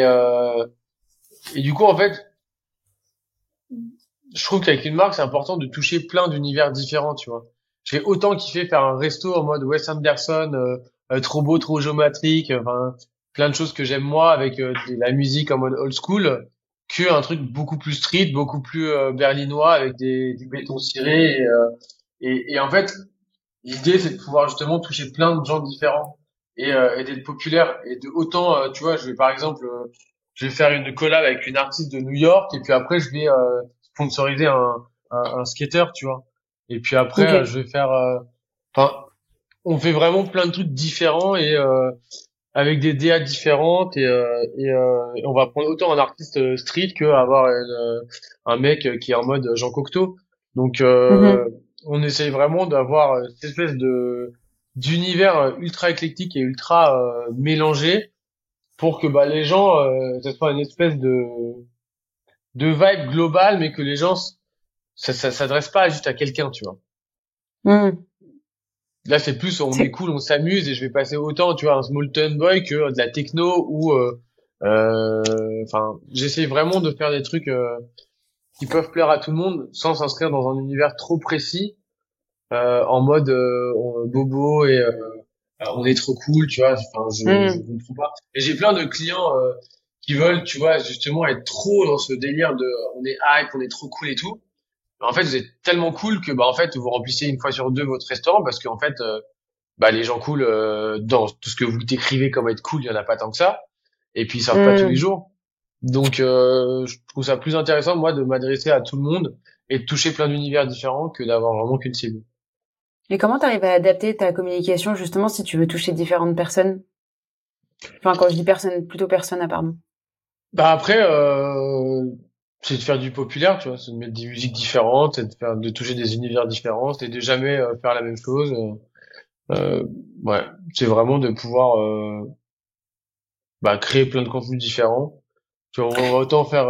et du coup, en fait, je trouve qu'avec une marque, c'est important de toucher plein d'univers différents, tu vois. J'ai autant kiffé faire un resto en mode Wes Anderson, euh, euh, trop beau, trop géométrique, enfin plein de choses que j'aime moi avec euh, la musique en mode old school, que un truc beaucoup plus street, beaucoup plus berlinois avec du béton ciré. Et, et, et en fait, l'idée c'est de pouvoir justement toucher plein de gens différents et, et d'être populaire. Et de autant, tu vois, je vais par exemple, je vais faire une collab avec une artiste de New York et puis après je vais sponsoriser un, un, un, skater, tu vois. Et puis après, je vais faire. Euh, enfin, on fait vraiment plein de trucs différents et euh, avec des DA différentes et, euh, et, et, on va prendre autant un artiste street que avoir un mec qui est en mode Jean Cocteau. Donc, mhm. on essaye vraiment d'avoir cette espèce de d'univers ultra éclectique et ultra mélangé pour que bah les gens euh, ce soit une espèce de de vibe globale, mais que les gens, ça, ça s'adresse pas juste à quelqu'un, tu vois. Hmm. Là, c'est plus, on est... cool, on s'amuse, et je vais passer autant, tu vois, un small boy que de la techno ou, euh, euh, enfin, j'essaie vraiment de faire des trucs euh, qui peuvent plaire à tout le monde, sans s'inscrire dans un univers trop précis, en mode bobo et on est trop cool, tu vois. Enfin, je, mm. je comprends pas. Et j'ai plein de clients qui veulent, tu vois, justement être trop dans ce délire de on est hype, on est trop cool et tout. en fait, vous êtes tellement cool que bah en fait, vous remplissez une fois sur deux votre restaurant parce qu'en fait, euh, bah les gens cool euh, dans tout ce que vous décrivez comme être cool, il y en a pas tant que ça. Et puis ils sortent pas tous les jours. Donc, euh, je trouve ça plus intéressant moi de m'adresser à tout le monde et de toucher plein d'univers différents que d'avoir vraiment qu'une cible. Et comment tu arrives à adapter ta communication justement si tu veux toucher différentes personnes? Enfin, quand je dis personne, plutôt personne, à pardon. Bah après, euh, c'est de faire du populaire, tu vois, c'est de mettre des musiques différentes, c'est de faire, de toucher des univers différents, et de jamais euh, faire la même chose. Euh, ouais, c'est vraiment de pouvoir euh, bah, créer plein de contenus différents. Tu vois, on va autant faire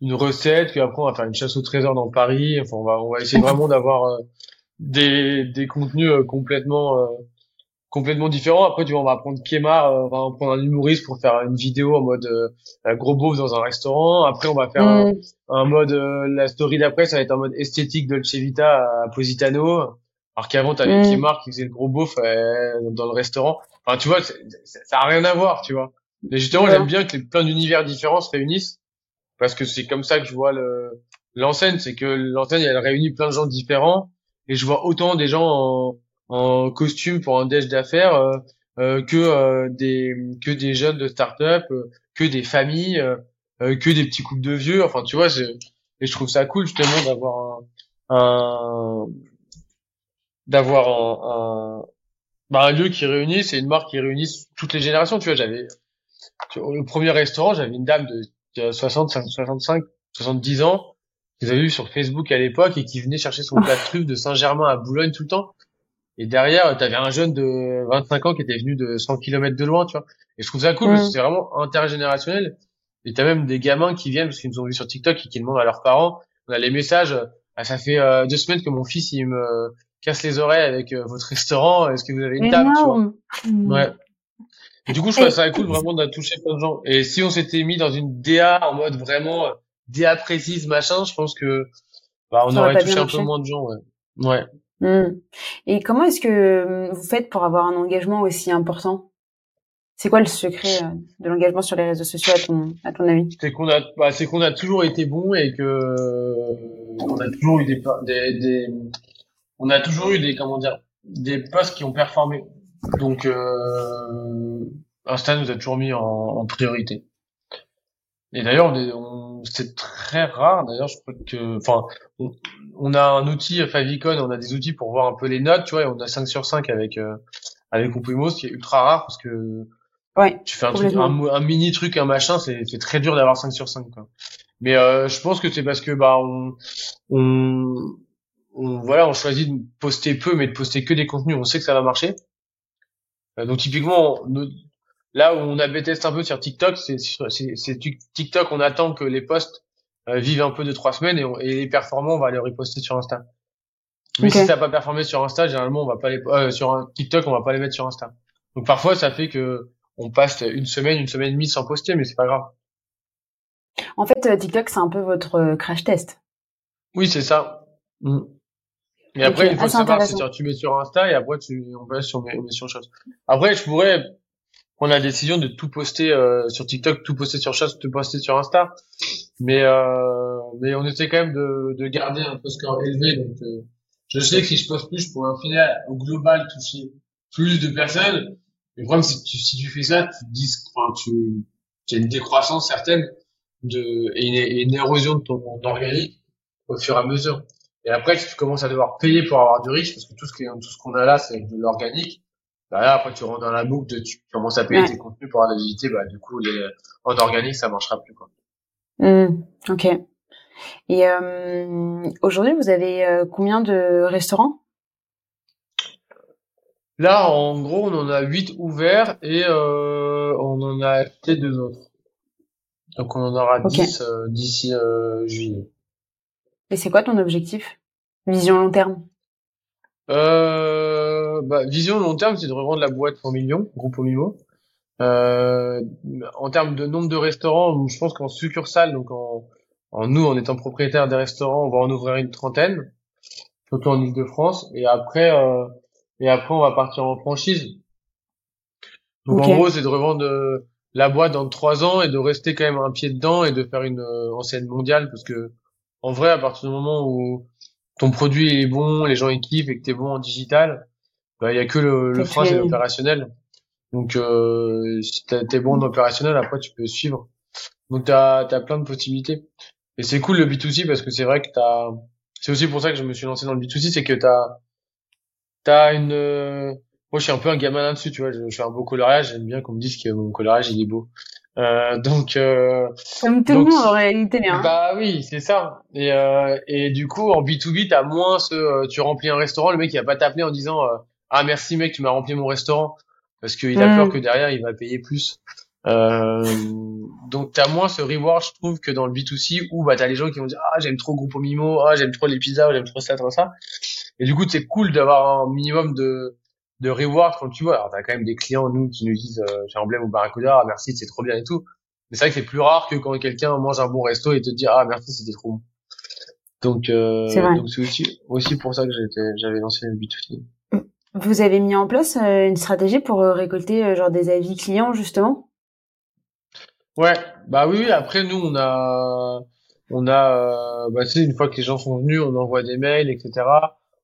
une recette, puis après on va faire une chasse au trésor dans Paris. Enfin, on va, on va essayer vraiment d'avoir euh, des, des contenus complètement complètement différent. Après, tu vois, on va prendre Kemar, euh, on va prendre un humoriste pour faire une vidéo en mode euh, gros beauf dans un restaurant. Après, on va faire un, mm. mode, euh, la story d'après, ça va être un mode esthétique Dolce Vita à Positano. Alors qu'avant, t'avais mm. Kemar qui faisait le gros beauf dans le restaurant. Enfin, tu vois, ça a rien à voir, tu vois. Mais justement, j'aime bien que les, plein d'univers différents se réunissent parce que c'est comme ça que je vois le l'enseigne, c'est que l'enseigne elle réunit plein de gens différents et je vois autant des gens en en costume pour un déj d'affaires euh, euh, que euh, des que des jeunes de start-up, que des familles, que des petits couples de vieux. Enfin, tu vois, et je trouve ça cool justement d'avoir un, un d'avoir un, un, bah, un lieu qui réunit, c'est une marque qui réunit toutes les générations. Tu vois, j'avais le premier restaurant, j'avais une dame de 60, 65, 70 ans que j'avais vu sur Facebook à l'époque et qui venait chercher son plat de truffes de Saint-Germain à Boulogne tout le temps. Et derrière, tu avais un jeune de 25 ans qui était venu de 100 km de loin, tu vois. Et je trouve ça cool parce que c'est vraiment intergénérationnel. Et t'as même des gamins qui viennent parce qu'ils nous ont vu sur TikTok et qui demandent à leurs parents. On a les messages. Ah, ça fait euh, deux semaines que mon fils il me casse les oreilles avec euh, votre restaurant. Est-ce que vous avez une table, tu vois? Ouais. Et du coup, je trouve ça cool vraiment de toucher plein de gens. Et si on s'était mis dans une DA en mode vraiment euh, DA précise machin, je pense que bah, on aurait touché un peu moins de gens. Ouais. Ouais. Hmm. Et comment est-ce que hum, vous faites pour avoir un engagement aussi important? C'est quoi le secret euh, de l'engagement sur les réseaux sociaux à ton à ton avis? C'est qu'on a bah, c'est qu'on a toujours été bon et que on a toujours eu des, des, des, on a toujours eu des comment dire des posts qui ont performé. Donc euh, Insta nous a toujours mis en, en priorité. Et d'ailleurs, on, c'est très rare. D'ailleurs, je crois que, enfin, on, a un outil Favicon, on a des outils pour voir un peu les notes, tu vois. Et on a 5 sur 5 avec euh, avec ce qui est ultra rare parce que ouais, tu fais un truc, un, mini truc, un machin, c'est c'est très dur d'avoir 5 sur 5. Quoi. Mais euh, je pense que c'est parce que bah on, on on voilà, on choisit de poster peu, mais de poster que des contenus. On sait que ça va marcher. Euh, donc typiquement, Là où on a test un peu sur TikTok, c'est TikTok, on attend que les posts euh, vivent un peu de trois semaines et, et, les performants, on va les reposter sur Insta. Mais si ça n'a pas performé sur Insta, généralement, on va pas les euh, sur un TikTok, on va pas les mettre sur Insta. Donc parfois, ça fait que on passe une semaine, une semaine et demie sans poster, mais c'est pas grave. En fait, euh, TikTok, c'est un peu votre crash test. Oui, c'est ça. Mm. Et après, il faut ah, savoir, c'est tu mets sur Insta et après tu on va sur on met sur chose. Après, je pourrais on a la décision de tout poster euh, sur TikTok, tout poster sur Chat, tout poster sur Insta. Mais euh, mais on essaie quand même de, de garder un peu score élevé. Donc euh, je sais que si je poste plus, je pourrais au final au global toucher plus de personnes. Mais le problème c'est que si tu fais ça, tu dis, enfin, tu, tu as une décroissance certaine de et une, et une érosion de ton organique au fur et à mesure. Et après, tu commences à devoir payer pour avoir du riche, parce que tout ce tout ce qu'on a là, c'est de l'organique bah là, après, tu rentres dans la boucle de tu commences à payer tes contenus pour avoir la visibilité, bah, du coup, les, en organique, ça marchera plus, quoi. Mmh, ok. Et euh, aujourd'hui, vous avez euh, combien de restaurants? Là, en gros, on en a 8 ouverts et euh, on en a acheté deux autres. Donc, on en aura 10 euh, d'ici euh, juillet. Et c'est quoi ton objectif? Vision long terme? Euh, bah, vision long terme, c'est de revendre la boîte pour millions, groupe Mimo. Euh, en termes de nombre de restaurants, je pense qu'en succursale, donc en, en, nous, en étant propriétaire des restaurants, on va en ouvrir une trentaine, surtout en Ile-de-France. Et après, euh, et après, on va partir en franchise. Donc en gros, c'est de revendre euh, la boîte dans trois ans et de rester quand même un pied dedans et de faire une euh, enseigne mondiale parce que en vrai, à partir du moment où ton produit est bon, les gens kiffent et que t'es bon en digital, bah, il y a que le, le frein, c'est l'opérationnel. Donc, euh, si t'es bon en opérationnel, après, tu peux suivre. Donc, t'as as plein de possibilités. Et c'est cool le B2C parce que c'est vrai que t'as, c'est aussi pour ça que je me suis lancé dans le B2C, c'est que t'as, t'as une, moi, je suis un peu un gamin là-dessus, tu vois. Je, je, fais un beau coloriage. J'aime bien qu'on me dise que mon coloriage, il est beau. Euh, donc, euh, comme tout le monde en réalité. Hein. Bah oui, c'est ça. Et, euh, et du coup, en B2B, t'as moins ce, euh, tu remplis un restaurant, le mec il va pas t'appeler en disant euh, ah merci mec, tu m'as rempli mon restaurant, parce qu'il a peur mm. que derrière il va payer plus. Euh, donc t'as moins ce reward, je trouve, que dans le B2C où bah t'as les gens qui vont dire ah j'aime trop Groupe Mimo, ah j'aime trop les pizzas, j'aime trop ça, trop ça. Et du coup c'est cool d'avoir un minimum de de reward quand tu vois. Alors t'as quand même des clients nous qui nous disent euh, j'ai emblème au Barracuda, ah, merci c'est trop bien et tout. Mais c'est vrai que c'est plus rare que quand quelqu'un mange un bon resto et te dit ah merci c'était trop bon. Donc euh, donc c'est aussi aussi pour ça que j'avais lancé le B2C. Vous avez mis en place euh, une stratégie pour euh, récolter genre des avis clients justement? Ouais, bah oui, après nous on a on a bah tu sais une fois que les gens sont venus, on envoie des mails etc.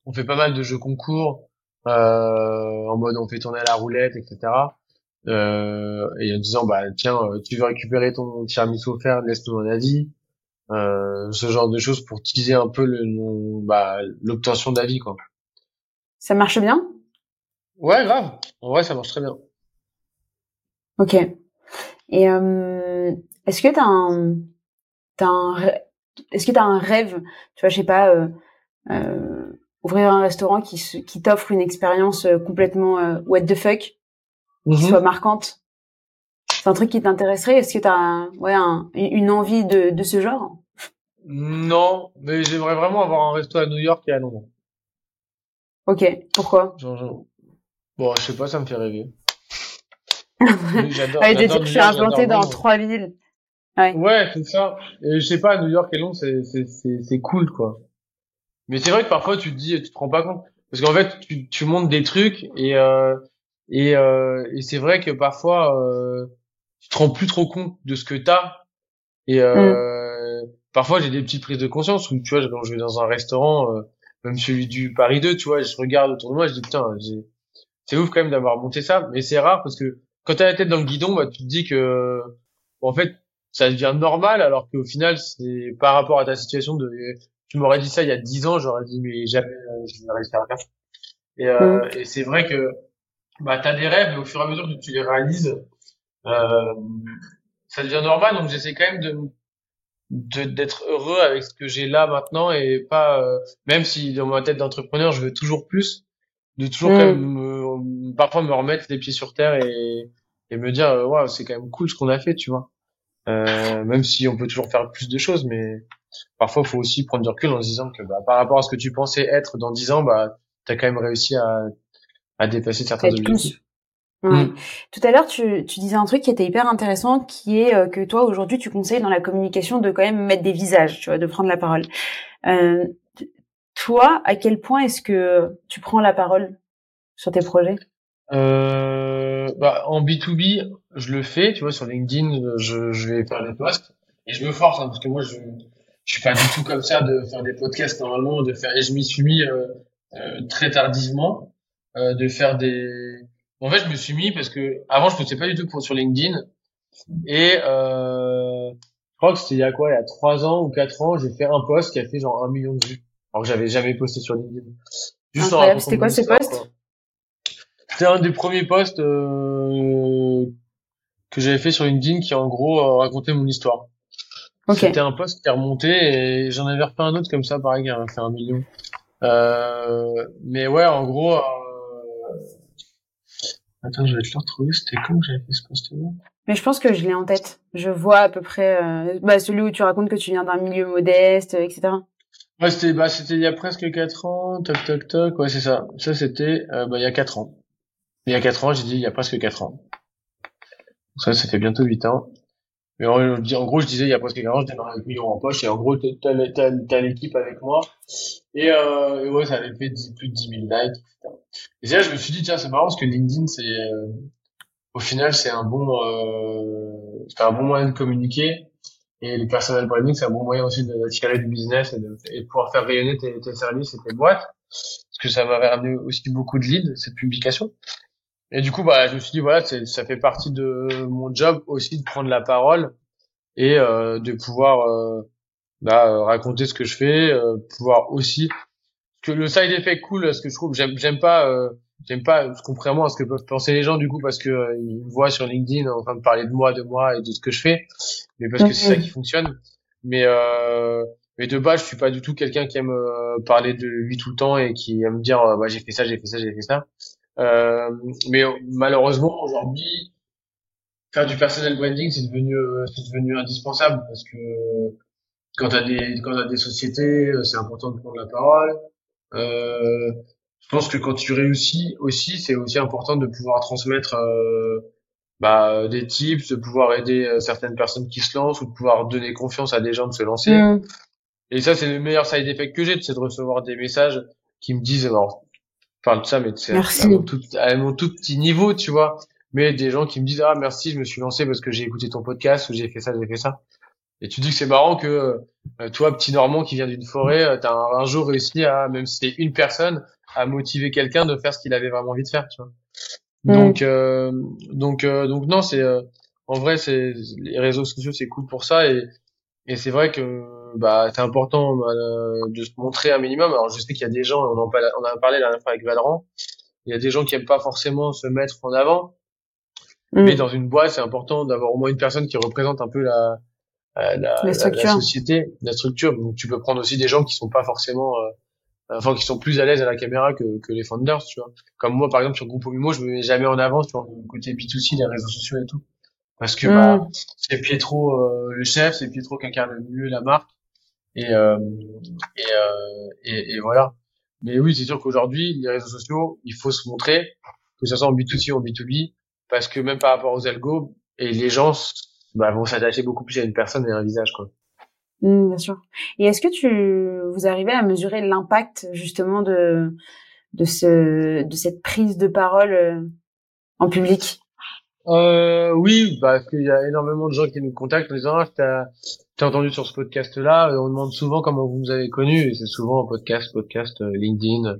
On fait pas mal de jeux concours euh, en mode on fait tourner la roulette, etc. Euh, et en disant bah tiens euh, tu veux récupérer ton tiramisu offert, laisse-nous un avis. Euh, ce genre de choses pour teaser un peu le bah, l'obtention d'avis quoi. Ça marche bien? Ouais grave. En vrai ça marche très bien. Ok. Et euh, est-ce que t'as un t'as un est-ce que t'as un rêve Tu vois je sais pas. Euh, euh, ouvrir un restaurant qui, qui t'offre une expérience euh, complètement euh, what the fuck, qui mhm. soit marquante? C'est un truc qui t'intéresserait? Est-ce que tu as ouais, une envie de, de ce genre? Non, mais j'aimerais vraiment avoir un resto à New York et à Londres. Ok, pourquoi? Bon, je sais pas, ça me fait rêver. j'adore. Ouais, tu fais implanter dans trois villes. Ouais, ouais c'est ça. Et je sais pas, New York et Londres, c'est cool, quoi. Mais c'est vrai que parfois tu te dis, tu te rends pas compte, parce qu'en fait tu, tu montes des trucs et euh, et, euh, et c'est vrai que parfois euh, tu te rends plus trop compte de ce que t'as et euh, mm. parfois j'ai des petites prises de conscience où tu vois quand je vais dans un restaurant, euh, même celui du Paris 2, tu vois, je regarde autour de moi, je dis putain, c'est ouf quand même d'avoir monté ça, mais c'est rare parce que quand t'as la tête dans le guidon, bah tu te dis que en fait ça devient normal alors qu'au final c'est par rapport à ta situation de tu m'aurais dit ça il y a dix ans, j'aurais dit mais jamais euh, je vais réussir à faire. Et, euh, mm. et c'est vrai que bah t'as des rêves et au fur et à mesure que tu les réalises, euh, ça devient normal. Donc j'essaie quand même de d'être heureux avec ce que j'ai là maintenant et pas euh, même si dans ma tête d'entrepreneur je veux toujours plus de toujours quand mm. même parfois me remettre les pieds sur terre et, et me dire waouh c'est quand même cool ce qu'on a fait tu vois euh, même si on peut toujours faire plus de choses mais parfois il faut aussi prendre du recul en se disant que bah, par rapport à ce que tu pensais être dans 10 ans, bah, tu as quand même réussi à, à dépasser certains objectifs. Ouais. Mm. Tout à l'heure, tu, tu disais un truc qui était hyper intéressant, qui est euh, que toi aujourd'hui, tu conseilles dans la communication de quand même mettre des visages, tu vois, de prendre la parole. Euh, toi, à quel point est-ce que tu prends la parole sur tes projets? Euh, bah, En B2B, je le fais, tu vois, sur LinkedIn, je, je vais faire des posts. Et je me force hein, parce que moi, je, je suis pas du tout comme ça de faire des podcasts normalement, de faire et je m'y suis mis euh, euh, très tardivement, euh, de faire des. En fait, je me suis mis parce que avant je ne faisais pas du tout pour sur LinkedIn. Et euh, je crois que c'était il y a quoi, il y a trois ans ou quatre ans, j'ai fait un post qui a fait genre un million de vues, alors que j'avais jamais posté sur LinkedIn. Juste C'était quoi ce post? C'était un des premiers posts euh, que j'avais fait sur LinkedIn qui en gros racontait mon histoire. C'était un poste qui est remonté et j'en avais refait un autre comme ça, pareil, qui a fait un million. Euh, mais ouais, en gros, euh... attends, je vais te le retrouver. C'était quand que j'avais fait ce poste-là Mais je pense que je l'ai en tête. Je vois à peu près euh... bah, celui où tu racontes que tu viens d'un milieu modeste, etc. Ouais, c'était bah c'était il y a presque quatre ans. Toc toc toc. Ouais, c'est ça. Ça c'était euh, bah il y a quatre ans. Il y a quatre ans, j'ai dit il y a presque quatre ans. Ça, ça fait bientôt huit ans. Mais en, gros, je disais, il y a presque 40 ans, je démarrais avec millions en poche, et en gros, t'as l'équipe avec moi. Et, euh, et ouais, ça avait fait plus de 10 000 likes. Et là, je me suis dit, tiens, c'est marrant, parce que LinkedIn, c'est, euh, au final, c'est un bon, euh, c'est un bon moyen de communiquer. Et le personal branding, c'est un bon moyen aussi d'attirer du business et de, et pouvoir faire rayonner tes, tes, services et tes boîtes. Parce que ça m'avait ramené aussi beaucoup de leads, cette publication. Et du coup, bah, je me suis dit, voilà, ça fait partie de mon job aussi de prendre la parole et euh, de pouvoir euh, bah, raconter ce que je fais, euh, pouvoir aussi que le side effect cool, ce que je trouve, j'aime, j'aime pas, euh, j'aime pas, contrairement à ce que peuvent penser les gens du coup parce que euh, ils me voient sur LinkedIn en train de parler de moi, de moi et de ce que je fais, mais parce que c'est ça qui fonctionne. Mais euh, mais de base, je suis pas du tout quelqu'un qui aime euh, parler de lui tout le temps et qui aime dire bah, j'ai fait ça, j'ai fait ça, j'ai fait ça. Euh, mais malheureusement aujourd'hui, faire du personnel branding c'est devenu c'est devenu indispensable parce que quand t'as des quand t'as des sociétés, c'est important de prendre la parole. Euh, je pense que quand tu réussis aussi, c'est aussi important de pouvoir transmettre euh, bah, des tips, de pouvoir aider euh, certaines personnes qui se lancent ou de pouvoir donner confiance à des gens de se lancer. Mm. Et ça, c'est le meilleur side effect que j'ai, c'est de recevoir des messages qui me disent, alors, parle de ça, mais c'est à, mon tout, à mon tout petit niveau, tu vois. Mais des gens qui me disent, ah, merci, je me suis lancé parce que j'ai écouté ton podcast ou j'ai fait ça, j'ai fait ça. Et tu dis que c'est marrant que euh, toi, petit Normand qui vient d'une forêt, euh, t'as un, un, jour réussi à, même si c'est une personne, à motiver quelqu'un de faire ce qu'il avait vraiment envie de faire, tu vois. Mm. Donc, euh, donc, donc non, c'est en vrai, c'est les réseaux sociaux, c'est cool pour ça et et c'est vrai que bah c'est important bah, de se montrer un minimum. Alors je sais qu'il y a des gens, on en, on a parlé la dernière fois avec Valran, il y a des gens qui aiment pas forcément se mettre en avant, mm. mais dans une boîte, c'est important d'avoir au moins une personne qui représente un peu la la, la, société, la structure. Donc tu peux prendre aussi des gens qui sont pas forcément, euh, enfin qui sont plus à l'aise à la caméra que, que les founders, tu vois. Comme moi par exemple sur Groupe Mimo, je me mets jamais en avant sur le côté B2C, les réseaux sociaux et tout, parce que bah mm. c'est Pietro euh, le chef, c'est Pietro qui incarne le mieux la marque et euh, et, euh, et, et voilà. Mais oui, c'est sûr qu'aujourd'hui les réseaux sociaux, il faut se montrer, que ce soit en B2C ou en B2B, parce que même par rapport aux algos, et les gens bah, vont s'attacher beaucoup plus à une personne et à un visage, quoi. Mmh, bien sûr. Et est-ce que tu vous arrivez à mesurer l'impact justement de de ce de cette prise de parole euh, en public? Euh, Oui, parce qu'il y a énormément de gens qui nous contactent en disant ah, t'as entendu sur ce podcast-là. On demande souvent comment vous nous avez connus et c'est souvent podcast, podcast, euh, LinkedIn,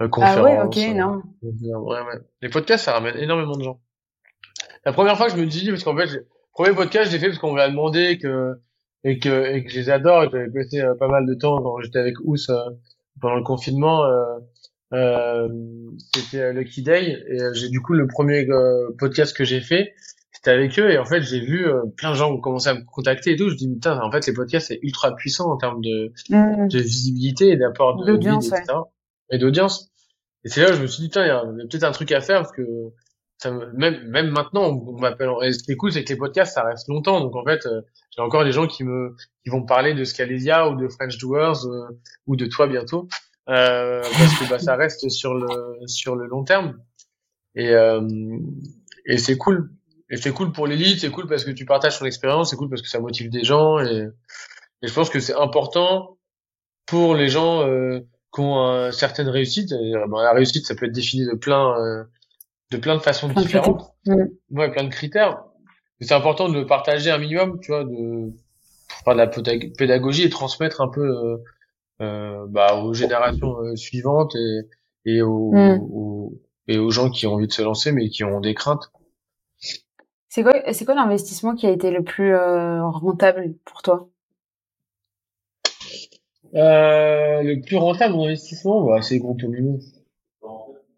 euh, conférence. Ah ouais, ok, non. Ouais, ouais. Les podcasts, ça ramène énormément de gens. La première fois que je me dis, parce qu'en fait, premier podcast, j'ai fait parce qu'on m'a demandé que et que et que je les adore. J'avais passé euh, pas mal de temps quand j'étais avec Ous euh, pendant le confinement. Euh, euh c'était Lucky Day et j'ai du coup le premier podcast que j'ai fait c'était avec eux et en fait j'ai vu plein de gens ont commencé à me contacter et tout. Je dis putain en fait les podcasts c'est ultra puissant en termes de, mmh. de visibilité et d'apport d'audience etc. et d'audience. Et c'est là où je me suis dit putain il y a peut-être un truc à faire parce que même même maintenant on, m'appelle et ce qui est cool c'est que les podcasts ça reste longtemps. Donc en fait euh, j'ai encore des gens qui me qui vont parler de Scalesia ou de French Doers euh, ou de toi bientôt. Euh, parce que bah, ça reste sur le sur le long terme. Et et c'est cool et c'est cool pour l'élite c'est cool parce que tu partages ton expérience c'est cool parce que ça motive des gens et, et je pense que c'est important pour les gens qui ont certaines réussites bah, la réussite ça peut être défini de plein de plein de façons différentes. Ouais, plein de critères. c'est important de partager un minimum, tu vois, de faire de la pédagogie et transmettre un peu euh, euh, bah, aux générations euh, suivantes et, et aux, mm. aux, et aux gens qui ont envie de se lancer mais qui ont des craintes. C'est quoi, c'est quoi l'investissement qui a été le plus rentable pour toi? Le plus rentable investissement, bah, c'est Groupe Omino.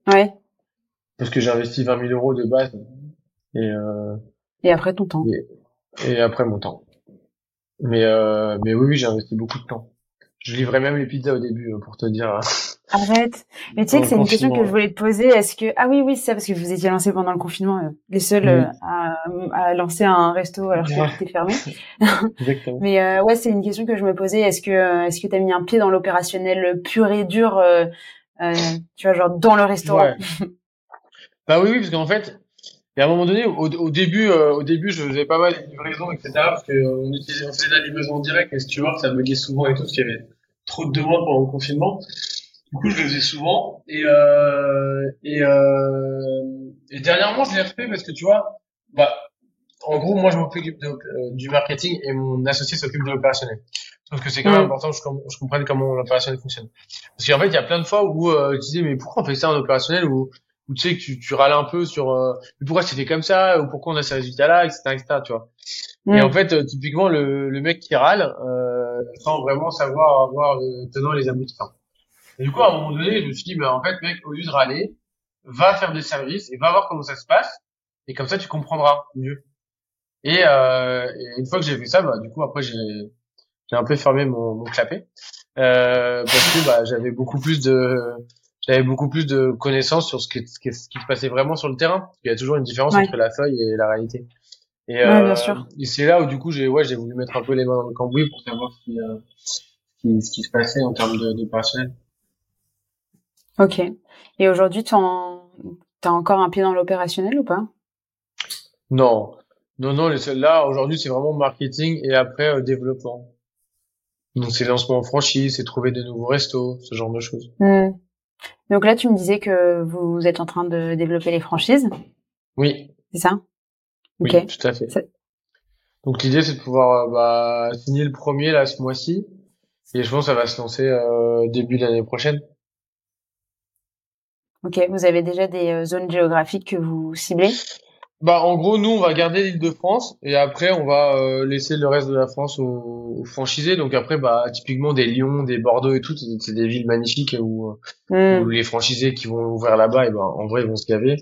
Ouais. Parce que j'ai investi 20 000 euros de base. Et, euh, et après ton temps. Et, après mon temps. Mais, euh, mais oui, oui, j'ai investi beaucoup de temps. Je livrais même les pizzas au début, euh, pour te dire. Hein. Arrête. Mais tu sais que c'est une question que je voulais te poser. Est-ce que ah oui oui c'est ça parce que vous étiez lancé pendant le confinement, euh, les seuls euh, à, à, lancer un resto alors que c'était fermé. Exactement. Mais euh, ouais c'est une question que je me posais. Est-ce que est-ce que t'as mis un pied dans l'opérationnel pur et dur, tu vois genre dans le restaurant? Bah oui, oui, parce qu'en fait, et à un moment donné, au, au début, euh, au début, je faisais pas mal de livraisons, etc. Parce qu'on on utilisait, on faisait de la livraison en direct, mais si tu vois, ça buguait souvent et tout, parce qu'il y avait trop de demandes pendant le confinement. Du coup, je le faisais souvent. Et, euh, et, euh, et dernièrement, je l'ai refait parce que tu vois, bah, en gros, moi, je m'occupe du marketing et mon associé s'occupe de l'opérationnel. Sauf que c'est quand même mm. important que je, comprenne comment l'opérationnel fonctionne. Parce qu'en fait, il y a plein de fois où euh, tu disais, mais pourquoi on fait ça en opérationnel ou où tu sais que tu, tu râles un peu sur euh, pourquoi c'est fait comme ça ou pourquoi on a ces résultats là etc etc tu vois et en fait euh, typiquement le, le mec qui râle euh, sans vraiment savoir avoir le tenant les aboutissants et du coup à un moment donné je me suis dit bah en fait mec au lieu de râler va faire des services et va voir comment ça se passe et comme ça tu comprendras mieux et, euh, et une fois que j'ai fait ça bah du coup après j'ai j'ai un peu fermé mon, mon clapet euh, parce que bah j'avais beaucoup plus de j'avais beaucoup plus de connaissances sur ce qui, ce qui, se passait vraiment sur le terrain. Il y a toujours une différence entre la feuille et la réalité. Et, euh, et c'est là où du coup j'ai ouais j'ai voulu mettre un peu les mains dans le cambouis pour savoir ce qui, euh, ce qui, se passait en termes de, de personnel. Ok. Et aujourd'hui, tu as encore un pied dans l'opérationnel ou pas? Non, non, non. Là aujourd'hui, c'est vraiment marketing et après euh, développement. Donc c'est lancement en franchise, c'est trouver de nouveaux restos, ce genre de choses. Hmm. Donc là, tu me disais que vous êtes en train de développer les franchises? Oui. C'est ça? Oui, tout à fait. Donc l'idée, c'est de pouvoir euh, bah, signer le premier là ce mois-ci, et je pense que ça va se lancer euh, début de l'année prochaine. Ok, vous avez déjà des euh, zones géographiques que vous ciblez? Bah, en gros, nous, on va garder l'île de France et après, on va euh, laisser le reste de la France aux, franchisés. Donc après, bah, typiquement des Lyon, des Bordeaux et tout, c'est des villes magnifiques où, euh, hmm. où, les franchisés qui vont ouvrir là-bas, et ben, en vrai, ils vont se gaver.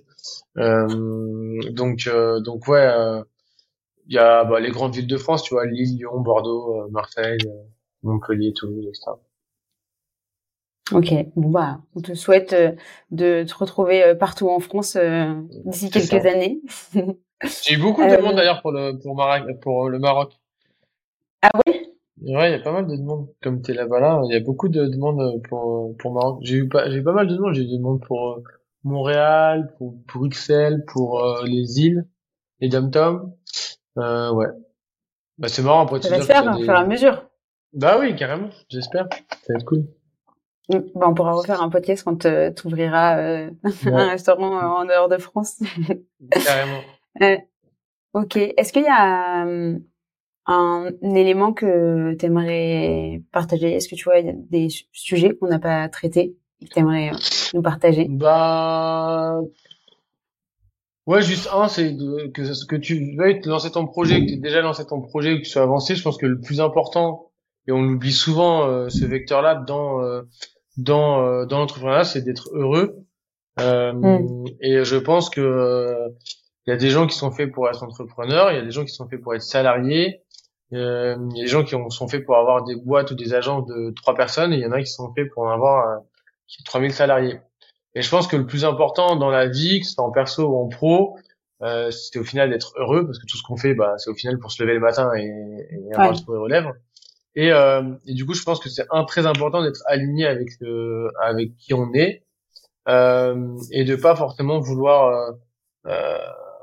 Euh, donc, donc ouais, il y a bah, les grandes villes de France, tu vois, Lille, Lyon, Bordeaux, Marseille, Montpellier, Toulouse, etc. Ok, bon bah, on te souhaite euh, de te retrouver euh, partout en France euh, d'ici quelques années. J'ai eu beaucoup de demandes d'ailleurs pour le pour, pour le Maroc. Ah oui Ouais, il y a pas mal de demandes. Comme t'es là-bas là, il y a beaucoup de demandes pour pour Maroc. J'ai eu pas j'ai pas mal de demandes. J'ai eu des demandes pour Montréal, pour, Bruxelles, pour les îles, les dom Euh, ouais. Bah c'est marrant après. Ça va se faire, au fur et à mesure. Bah oui, carrément. J'espère. Ça va être cool. Mm. Bah, on pourra refaire un podcast quand euh, tu ouvriras euh, un restaurant euh, en dehors de France. Carrément. Euh, ok. Est-ce qu'il y a un élément que tu aimerais partager? Est-ce que tu vois des sujets qu'on n'a pas traités et que tu aimerais nous partager? Bah... Ouais, juste un, c'est que, que tu veuilles lancer ton projet, que tu déjà lancé ton projet, que tu sois avancé. Je pense que le plus important, et on oublie souvent ce vecteur-là dans dans euh, dans l'entrepreneuriat, c'est d'être heureux. Euh, mm. Et je pense que il y a des gens qui sont faits pour être entrepreneurs, il y a des gens qui sont faits pour être salariés, euh, il y a des gens qui sont faits pour avoir des boîtes ou des agences de trois personnes, et il y en a qui sont faits pour en avoir euh, 3000 salariés. Et je pense que le plus important dans la vie, que ce soit en perso ou en pro, euh, c'est au final d'être heureux, parce que tout ce qu'on fait, bah, c'est au final pour se lever le matin et, et avoir le sourire aux lèvres. Et, euh, et, du coup, je pense que c'est un très important d'être aligné avec euh, avec qui on est euh, et de pas forcément vouloir euh, euh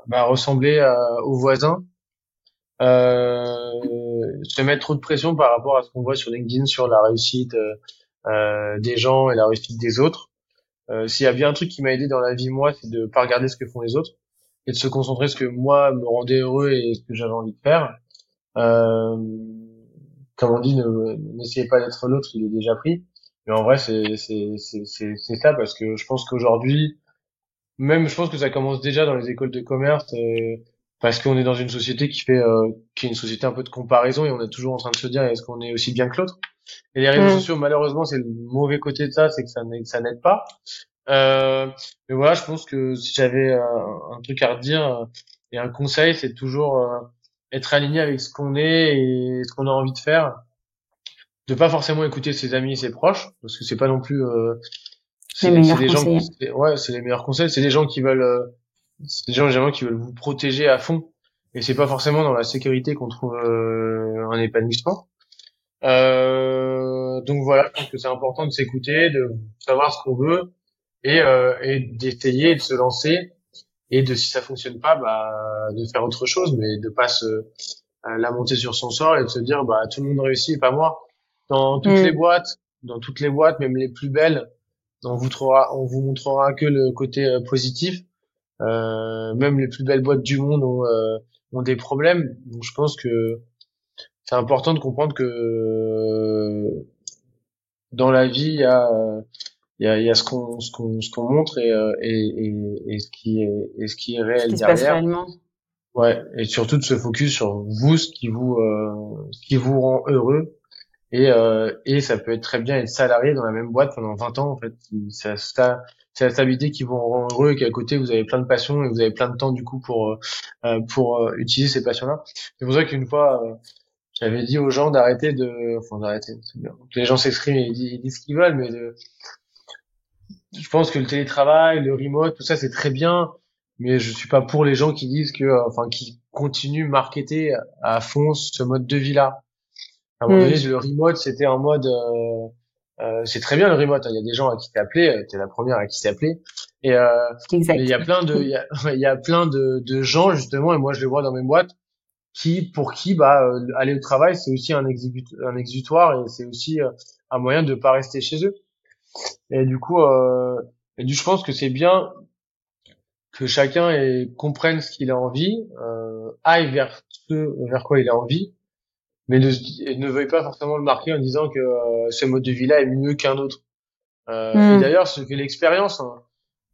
bah, ressembler aux voisins, se mettre trop de pression par rapport à ce qu'on voit sur LinkedIn sur la réussite des gens et la réussite des autres. S'il y a bien un truc qui m'a aidé dans la vie moi, c'est de pas regarder ce que font les autres et de se concentrer sur ce que moi me rendait heureux et ce que j'avais envie de faire. Euh, comme on dit, n'essayez pas d'être l'autre, il est déjà pris. Mais en vrai, c'est ça parce que je pense qu'aujourd'hui, même je pense que ça commence déjà dans les écoles de commerce euh, parce qu'on est dans une société qui fait euh, qui est une société un peu de comparaison et on est toujours en train de se dire est-ce qu'on est aussi bien que l'autre? Et les réseaux mm. sociaux, malheureusement, c'est le mauvais côté de ça, c'est que ça n'aide pas. Euh, mais voilà, je pense que si j'avais un, truc à redire euh, et un conseil, c'est toujours être aligné avec ce qu'on est et ce qu'on a envie de faire. De pas forcément écouter ses amis et ses proches parce que c'est pas non plus euh, c'est des gens ouais c'est les meilleurs conseils. C'est des gens qui veulent euh, c'est des gens généralement qui veulent vous protéger à fond. Et c'est pas forcément dans la sécurité qu'on trouve euh, un épanouissement. Euh, donc voilà je pense que c'est important de s'écouter de savoir ce qu'on veut et, euh, et d'essayer de se lancer et de si ça fonctionne pas bah de faire autre chose mais de pas se euh, la monter sur son sort et de se dire bah tout le monde réussit pas moi dans toutes mm. les boîtes dans toutes les boîtes même les plus belles on vous trouvera on vous montrera que le côté euh, positif euh, même les plus belles boîtes du monde ont ont des problèmes. Donc je pense que c'est important de comprendre que dans la vie, il y a il y a, y a ce qu'on ce qu'on ce qu'on montre et, et, et, et ce qui est et ce qui est réel ce qui derrière. Ouais, et surtout de se focus sur vous, ce qui vous euh, ce qui vous rend heureux. Et euh, et ça peut être très bien être salarié dans la même boîte pendant 20 ans en fait. Ça, ça c'est la stabilité qui vous rend heureux et qu'à côté vous avez plein de passions et vous avez plein de temps du coup pour euh, pour euh, utiliser ces passions-là. C'est pour ça qu'une fois euh, j'avais dit aux gens d'arrêter de, enfin d'arrêter. Les gens s'expriment et ils disent, ce qu'ils veulent, mais de... je pense que le télétravail, le remote, tout ça c'est très bien, mais je suis pas pour les gens qui disent que, enfin qui continuent marketer à fond ce mode de vie là. À un moment donné, mm. le remote c'était un mode euh, c'est très bien le remote. Hein. Il y a des gens à qui t'es appelé, euh, t'es la première à qui t'es appelé. Et euh, il y a plein de, il y a, il y a plein de, de, gens justement, et moi je les vois dans mes boîtes, qui pour qui bah euh, aller au travail c'est aussi un, un exutoire et c'est aussi euh, un moyen de pas rester chez eux. Et du coup, euh, et du, je pense que c'est bien que chacun ait, comprenne ce qu'il a envie, aille vers ce vers quoi il a envie mais ne, ne veuille pas forcément le marquer en disant que euh, ce mode de vie-là est mieux qu'un autre. Euh, hmm. d'ailleurs, ce que l'expérience, hein,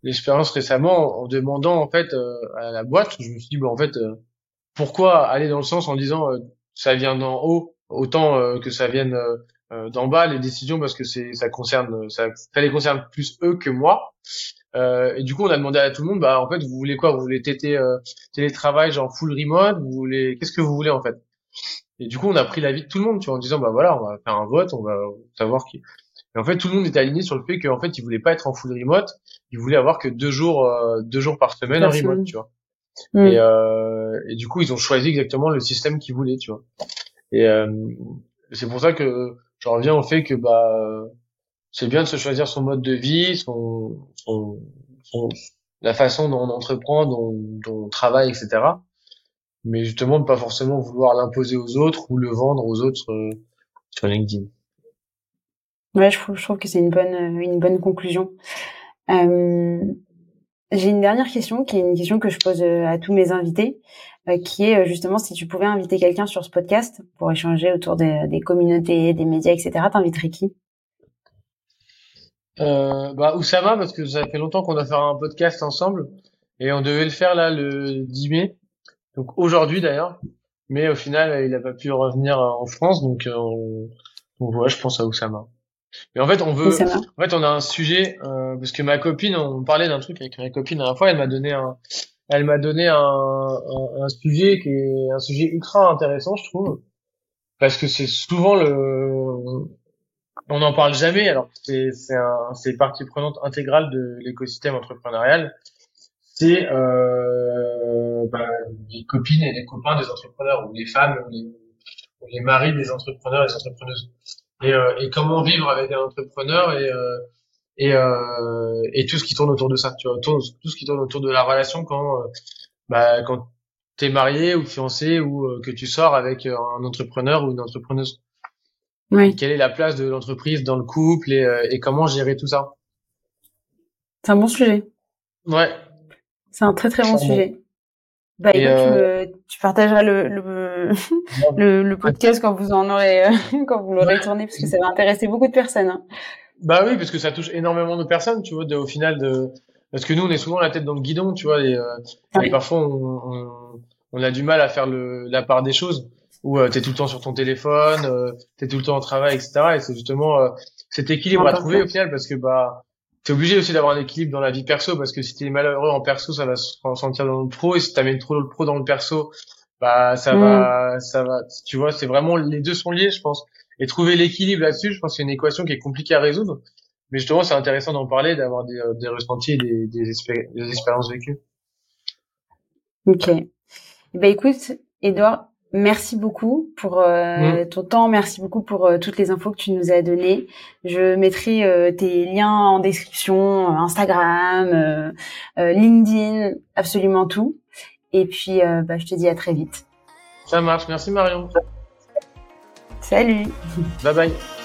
l'expérience récemment, en demandant en fait euh, à la boîte, je me suis dit, bon, en fait, euh, pourquoi aller dans le sens en disant ça vient d'en haut autant que ça vienne d'en bas les décisions parce que c'est ça concerne ça, ça les concerne plus eux que moi. et du coup, on a demandé à tout le monde, bah en fait, vous voulez quoi? Vous voulez tété, télétravail genre full remote? Vous voulez qu'est-ce que vous voulez en fait? Et du coup, on a pris l'avis de tout le monde, tu vois, en disant, bah voilà, on va faire un vote, on va savoir qui. Et en fait, tout le monde était aligné sur le fait qu'en fait, il voulait pas être en full remote, il voulait avoir que deux jours, euh, deux jours par semaine en remote, tu vois. Mm. Et, euh, et du coup, ils ont choisi exactement le système qu'ils voulaient, tu vois. Et euh, c'est pour ça que je reviens au fait que bah c'est bien de se choisir son mode de vie, son, son, son la façon dont on entreprend, dont, dont on travaille, etc mais justement de pas forcément vouloir l'imposer aux autres ou le vendre aux autres euh, sur LinkedIn. Ouais, je trouve, je trouve que c'est une bonne, euh, une bonne conclusion. Euh, j'ai une dernière question qui est une question que je pose euh, à tous mes invités, qui est justement si tu pouvais inviter quelqu'un sur ce podcast pour échanger autour des, des communautés, des médias, etc. T'inviterais qui? Euh, Bah Oussama parce que ça fait longtemps qu'on a fait un podcast ensemble et on devait le faire là le 10 mai donc aujourd'hui d'ailleurs, mais au final il n'a pas pu revenir en France, donc euh, donc voilà, je pense à Oussama. Mais en fait on veut, en fait on a un sujet euh, parce que ma copine, on parlait d'un truc avec ma copine la dernière fois, elle m'a donné un, elle m'a donné un, un, un, sujet qui est un sujet ultra intéressant, je trouve, parce que c'est souvent le, on n'en parle jamais, alors c'est c'est un, c'est partie prenante intégrale de l'écosystème entrepreneurial. C'est euh, bah, les copines et les copains des entrepreneurs, ou les femmes, ou les, maris des entrepreneurs et des entrepreneuses. Et, euh, et comment vivre avec un entrepreneur et euh, et, euh, et tout ce qui tourne autour de ça, tu vois, tout, tout ce qui tourne autour de la relation quand euh, bah, quand t'es marié ou fiancé ou euh, que tu sors avec un entrepreneur ou une entrepreneuse. Oui. Quelle est la place de l'entreprise dans le couple et, et comment gérer tout ça? C'est un bon sujet. Ouais, c'est un très très bon sujet. Bah, écoute, euh... tu, partageras le, le, le, le, podcast quand vous en aurez, quand vous l'aurez tourné, parce que ça va intéresser beaucoup de personnes. Hein. Bah oui, parce que ça touche énormément de personnes, tu vois, de, au final de, parce que nous, on est souvent la tête dans le guidon, tu vois, et, euh, et parfois on, on, on, a du mal à faire le, la part des choses, où euh, t'es tout le temps sur ton téléphone, euh, t'es tout le temps en travail, etc. Et c'est justement euh, cet équilibre à trouver au final, parce que bah t'es obligé aussi d'avoir un équilibre dans la vie perso parce que si t'es malheureux en perso ça va se ressentir dans le pro et si t'amènes trop le pro dans le perso bah ça va mm. ça va tu vois c'est vraiment les deux sont liés je pense et trouver l'équilibre là-dessus je pense que c'est une équation qui est compliquée à résoudre mais justement c'est intéressant d'en parler d'avoir des, euh, des ressentis et des, des, des expériences vécues ok bah écoute Edouard Merci beaucoup pour euh, mm. ton temps, merci beaucoup pour euh, toutes les infos que tu nous as données. Je mettrai euh, tes liens en description, Instagram, LinkedIn, absolument tout. Et puis, bah, je te dis à très vite. Ça marche, merci Marion. Salut. Bye bye.